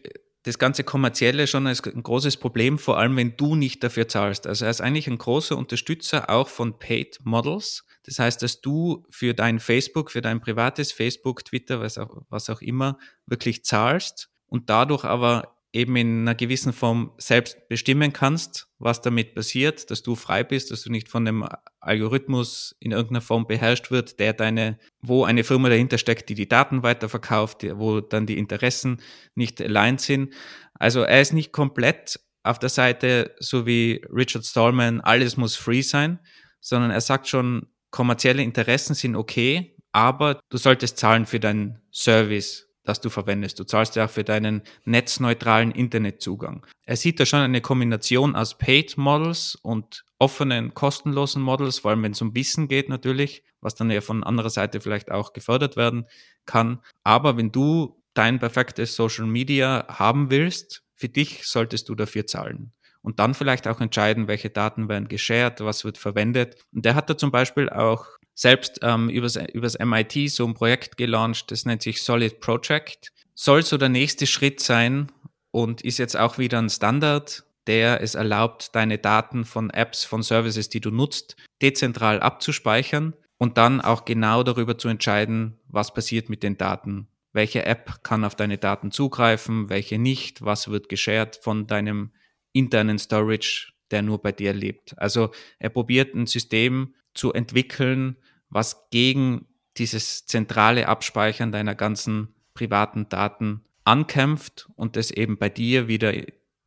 das ganze Kommerzielle schon als ein großes Problem, vor allem wenn du nicht dafür zahlst. Also er ist eigentlich ein großer Unterstützer auch von Paid Models. Das heißt, dass du für dein Facebook, für dein privates Facebook, Twitter, was auch, was auch immer, wirklich zahlst und dadurch aber eben in einer gewissen Form selbst bestimmen kannst, was damit passiert, dass du frei bist, dass du nicht von dem Algorithmus in irgendeiner Form beherrscht wird, der deine, wo eine Firma dahinter steckt, die die Daten weiterverkauft, wo dann die Interessen nicht aligned sind. Also er ist nicht komplett auf der Seite, so wie Richard Stallman, alles muss free sein, sondern er sagt schon, kommerzielle Interessen sind okay, aber du solltest zahlen für deinen Service das du verwendest. Du zahlst ja auch für deinen netzneutralen Internetzugang. Er sieht da schon eine Kombination aus Paid Models und offenen, kostenlosen Models, vor allem wenn es um Wissen geht natürlich, was dann ja von anderer Seite vielleicht auch gefördert werden kann. Aber wenn du dein perfektes Social Media haben willst, für dich solltest du dafür zahlen und dann vielleicht auch entscheiden, welche Daten werden geshared, was wird verwendet. Und der hat da zum Beispiel auch selbst ähm, übers, übers MIT so ein Projekt gelauncht, das nennt sich Solid Project. Soll so der nächste Schritt sein und ist jetzt auch wieder ein Standard, der es erlaubt, deine Daten von Apps, von Services, die du nutzt, dezentral abzuspeichern und dann auch genau darüber zu entscheiden, was passiert mit den Daten. Welche App kann auf deine Daten zugreifen, welche nicht, was wird geshared von deinem internen Storage der nur bei dir lebt. Also er probiert ein System zu entwickeln, was gegen dieses zentrale Abspeichern deiner ganzen privaten Daten ankämpft und das eben bei dir wieder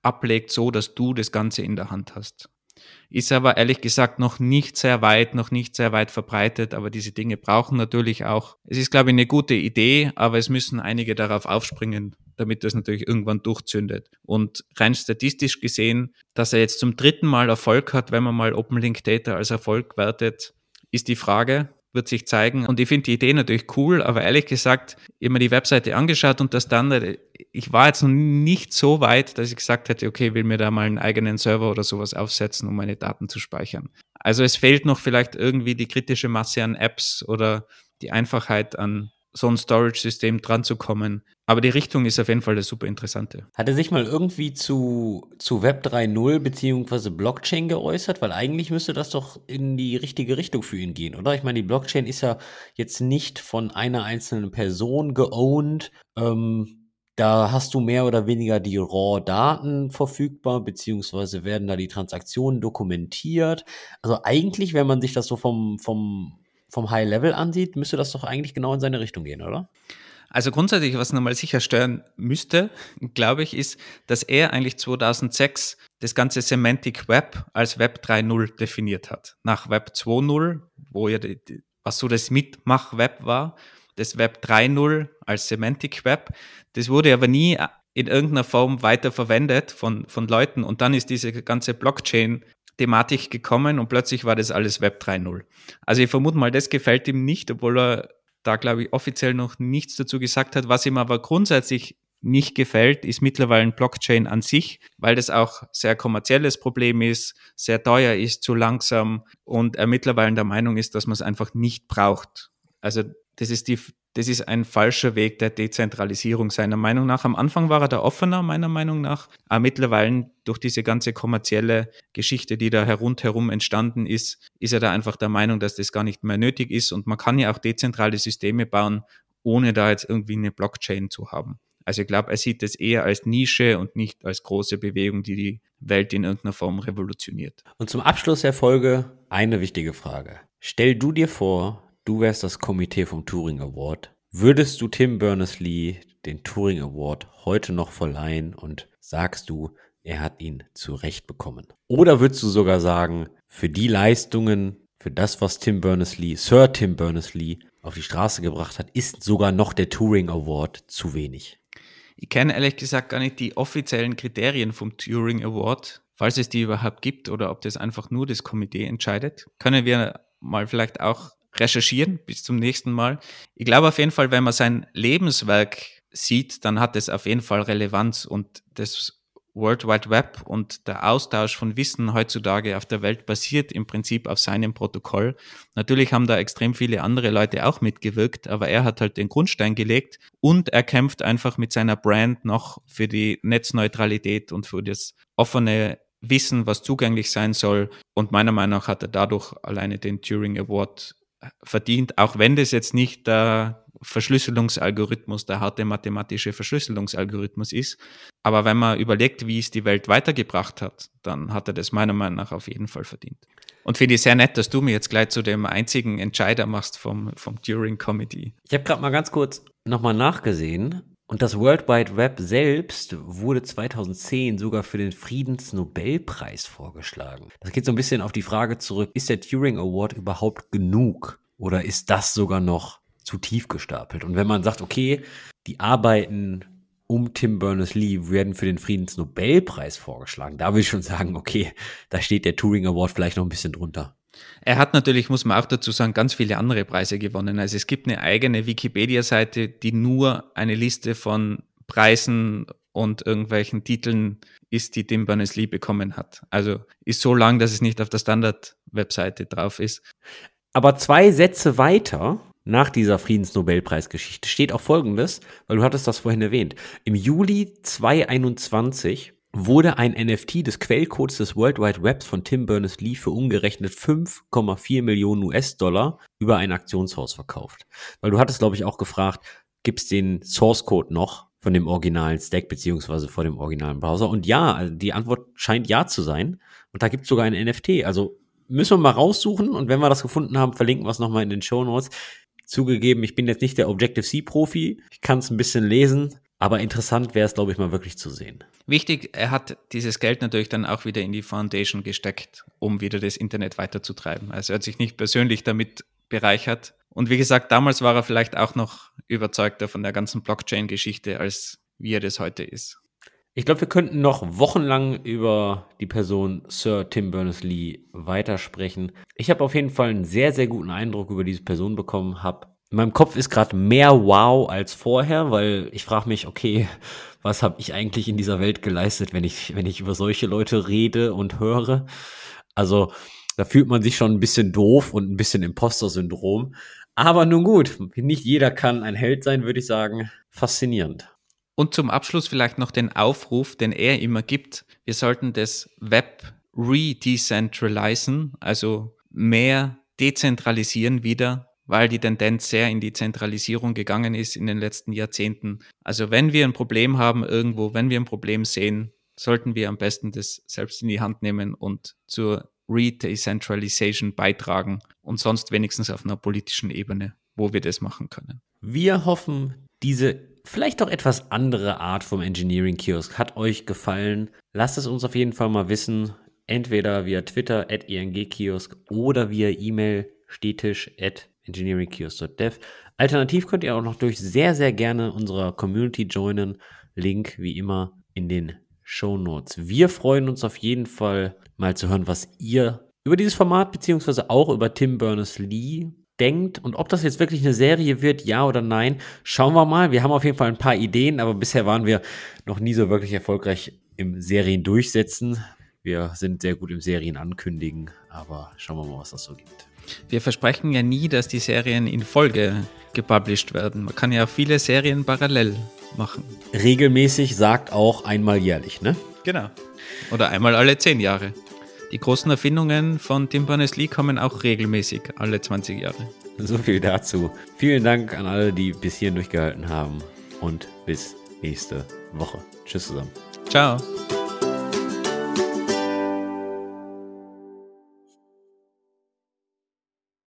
ablegt, so dass du das Ganze in der Hand hast. Ist aber ehrlich gesagt noch nicht sehr weit, noch nicht sehr weit verbreitet, aber diese Dinge brauchen natürlich auch, es ist glaube ich eine gute Idee, aber es müssen einige darauf aufspringen, damit das natürlich irgendwann durchzündet. Und rein statistisch gesehen, dass er jetzt zum dritten Mal Erfolg hat, wenn man mal OpenLink Data als Erfolg wertet, ist die Frage, wird sich zeigen. Und ich finde die Idee natürlich cool, aber ehrlich gesagt, mir die Webseite angeschaut und das Standard, ich war jetzt noch nicht so weit, dass ich gesagt hätte, okay, will mir da mal einen eigenen Server oder sowas aufsetzen, um meine Daten zu speichern. Also es fehlt noch vielleicht irgendwie die kritische Masse an Apps oder die Einfachheit an so ein Storage-System dran zu kommen. Aber die Richtung ist auf jeden Fall eine super interessante. Hat er sich mal irgendwie zu, zu Web 3.0 beziehungsweise Blockchain geäußert? Weil eigentlich müsste das doch in die richtige Richtung für ihn gehen, oder? Ich meine, die Blockchain ist ja jetzt nicht von einer einzelnen Person geowned. Ähm, da hast du mehr oder weniger die RAW-Daten verfügbar, beziehungsweise werden da die Transaktionen dokumentiert. Also eigentlich, wenn man sich das so vom, vom vom High Level ansieht, müsste das doch eigentlich genau in seine Richtung gehen, oder? Also grundsätzlich, was nochmal sicherstellen müsste, glaube ich, ist, dass er eigentlich 2006 das ganze Semantic Web als Web 3.0 definiert hat. Nach Web 2.0, wo ja was so das Mitmach-Web war, das Web 3.0 als Semantic Web. Das wurde aber nie in irgendeiner Form weiter verwendet von, von Leuten und dann ist diese ganze Blockchain Thematik gekommen und plötzlich war das alles Web 3.0. Also ich vermute mal, das gefällt ihm nicht, obwohl er da, glaube ich, offiziell noch nichts dazu gesagt hat. Was ihm aber grundsätzlich nicht gefällt, ist mittlerweile ein Blockchain an sich, weil das auch sehr kommerzielles Problem ist, sehr teuer ist, zu langsam und er mittlerweile der Meinung ist, dass man es einfach nicht braucht. Also das ist die, das ist ein falscher Weg der Dezentralisierung seiner Meinung nach. Am Anfang war er da offener, meiner Meinung nach, aber mittlerweile durch diese ganze kommerzielle Geschichte, die da rundherum entstanden ist, ist er da einfach der Meinung, dass das gar nicht mehr nötig ist und man kann ja auch dezentrale Systeme bauen, ohne da jetzt irgendwie eine Blockchain zu haben. Also ich glaube, er sieht das eher als Nische und nicht als große Bewegung, die die Welt in irgendeiner Form revolutioniert. Und zum Abschluss der Folge eine wichtige Frage. Stell du dir vor, du wärst das Komitee vom Turing Award, würdest du Tim Berners-Lee den Turing Award heute noch verleihen und sagst du, er hat ihn zu Recht bekommen? Oder würdest du sogar sagen, für die Leistungen, für das, was Tim Berners-Lee, Sir Tim Berners-Lee auf die Straße gebracht hat, ist sogar noch der Turing Award zu wenig? Ich kenne ehrlich gesagt gar nicht die offiziellen Kriterien vom Turing Award, falls es die überhaupt gibt oder ob das einfach nur das Komitee entscheidet. Können wir mal vielleicht auch recherchieren. Bis zum nächsten Mal. Ich glaube auf jeden Fall, wenn man sein Lebenswerk sieht, dann hat es auf jeden Fall Relevanz und das World Wide Web und der Austausch von Wissen heutzutage auf der Welt basiert im Prinzip auf seinem Protokoll. Natürlich haben da extrem viele andere Leute auch mitgewirkt, aber er hat halt den Grundstein gelegt und er kämpft einfach mit seiner Brand noch für die Netzneutralität und für das offene Wissen, was zugänglich sein soll. Und meiner Meinung nach hat er dadurch alleine den Turing Award verdient, auch wenn das jetzt nicht der Verschlüsselungsalgorithmus, der harte mathematische Verschlüsselungsalgorithmus ist. Aber wenn man überlegt, wie es die Welt weitergebracht hat, dann hat er das meiner Meinung nach auf jeden Fall verdient. Und finde ich sehr nett, dass du mir jetzt gleich zu dem einzigen Entscheider machst vom, vom Turing Committee. Ich habe gerade mal ganz kurz nochmal nachgesehen. Und das World Wide Web selbst wurde 2010 sogar für den Friedensnobelpreis vorgeschlagen. Das geht so ein bisschen auf die Frage zurück, ist der Turing Award überhaupt genug oder ist das sogar noch zu tief gestapelt? Und wenn man sagt, okay, die Arbeiten um Tim Berners-Lee werden für den Friedensnobelpreis vorgeschlagen, da will ich schon sagen, okay, da steht der Turing Award vielleicht noch ein bisschen drunter. Er hat natürlich, muss man auch dazu sagen, ganz viele andere Preise gewonnen. Also es gibt eine eigene Wikipedia-Seite, die nur eine Liste von Preisen und irgendwelchen Titeln ist, die Tim Berners-Lee bekommen hat. Also ist so lang, dass es nicht auf der Standard-Webseite drauf ist. Aber zwei Sätze weiter nach dieser Friedensnobelpreisgeschichte steht auch Folgendes, weil du hattest das vorhin erwähnt. Im Juli 2021 wurde ein NFT des Quellcodes des World Wide Webs von Tim Berners-Lee für umgerechnet 5,4 Millionen US-Dollar über ein Aktionshaus verkauft. Weil du hattest, glaube ich, auch gefragt, gibt es den Source Code noch von dem originalen Stack beziehungsweise vor dem originalen Browser? Und ja, also die Antwort scheint ja zu sein. Und da gibt es sogar ein NFT. Also müssen wir mal raussuchen und wenn wir das gefunden haben, verlinken wir es nochmal in den Show Notes. Zugegeben, ich bin jetzt nicht der Objective-C-Profi. Ich kann es ein bisschen lesen, aber interessant wäre es, glaube ich, mal wirklich zu sehen. Wichtig, er hat dieses Geld natürlich dann auch wieder in die Foundation gesteckt, um wieder das Internet weiterzutreiben. Also er hat sich nicht persönlich damit bereichert. Und wie gesagt, damals war er vielleicht auch noch überzeugter von der ganzen Blockchain-Geschichte, als wie er das heute ist. Ich glaube, wir könnten noch wochenlang über die Person Sir Tim Berners-Lee weitersprechen. Ich habe auf jeden Fall einen sehr, sehr guten Eindruck über diese Person bekommen, habe in meinem Kopf ist gerade mehr Wow als vorher, weil ich frage mich, okay, was habe ich eigentlich in dieser Welt geleistet, wenn ich, wenn ich über solche Leute rede und höre? Also da fühlt man sich schon ein bisschen doof und ein bisschen Imposter-Syndrom. Aber nun gut, nicht jeder kann ein Held sein, würde ich sagen. Faszinierend. Und zum Abschluss vielleicht noch den Aufruf, den er immer gibt. Wir sollten das Web redecentralisen, also mehr dezentralisieren wieder, weil die Tendenz sehr in die Zentralisierung gegangen ist in den letzten Jahrzehnten. Also wenn wir ein Problem haben irgendwo, wenn wir ein Problem sehen, sollten wir am besten das selbst in die Hand nehmen und zur Re-Decentralization beitragen und sonst wenigstens auf einer politischen Ebene, wo wir das machen können. Wir hoffen, diese vielleicht auch etwas andere Art vom Engineering Kiosk hat euch gefallen. Lasst es uns auf jeden Fall mal wissen. Entweder via Twitter at engkiosk oder via E-Mail stetisch at engineeringkiosk.dev. Alternativ könnt ihr auch noch durch sehr, sehr gerne unserer Community joinen. Link wie immer in den Show Notes. Wir freuen uns auf jeden Fall mal zu hören, was ihr über dieses Format beziehungsweise auch über Tim Berners-Lee denkt und ob das jetzt wirklich eine Serie wird, ja oder nein, schauen wir mal. Wir haben auf jeden Fall ein paar Ideen, aber bisher waren wir noch nie so wirklich erfolgreich im Serien durchsetzen. Wir sind sehr gut im Serien ankündigen, aber schauen wir mal, was das so gibt. Wir versprechen ja nie, dass die Serien in Folge gepublished werden. Man kann ja viele Serien parallel machen. Regelmäßig sagt auch einmal jährlich, ne? Genau. Oder einmal alle zehn Jahre. Die großen Erfindungen von Tim Berners-Lee kommen auch regelmäßig alle 20 Jahre. So viel dazu. Vielen Dank an alle, die bis hierhin durchgehalten haben und bis nächste Woche. Tschüss zusammen. Ciao.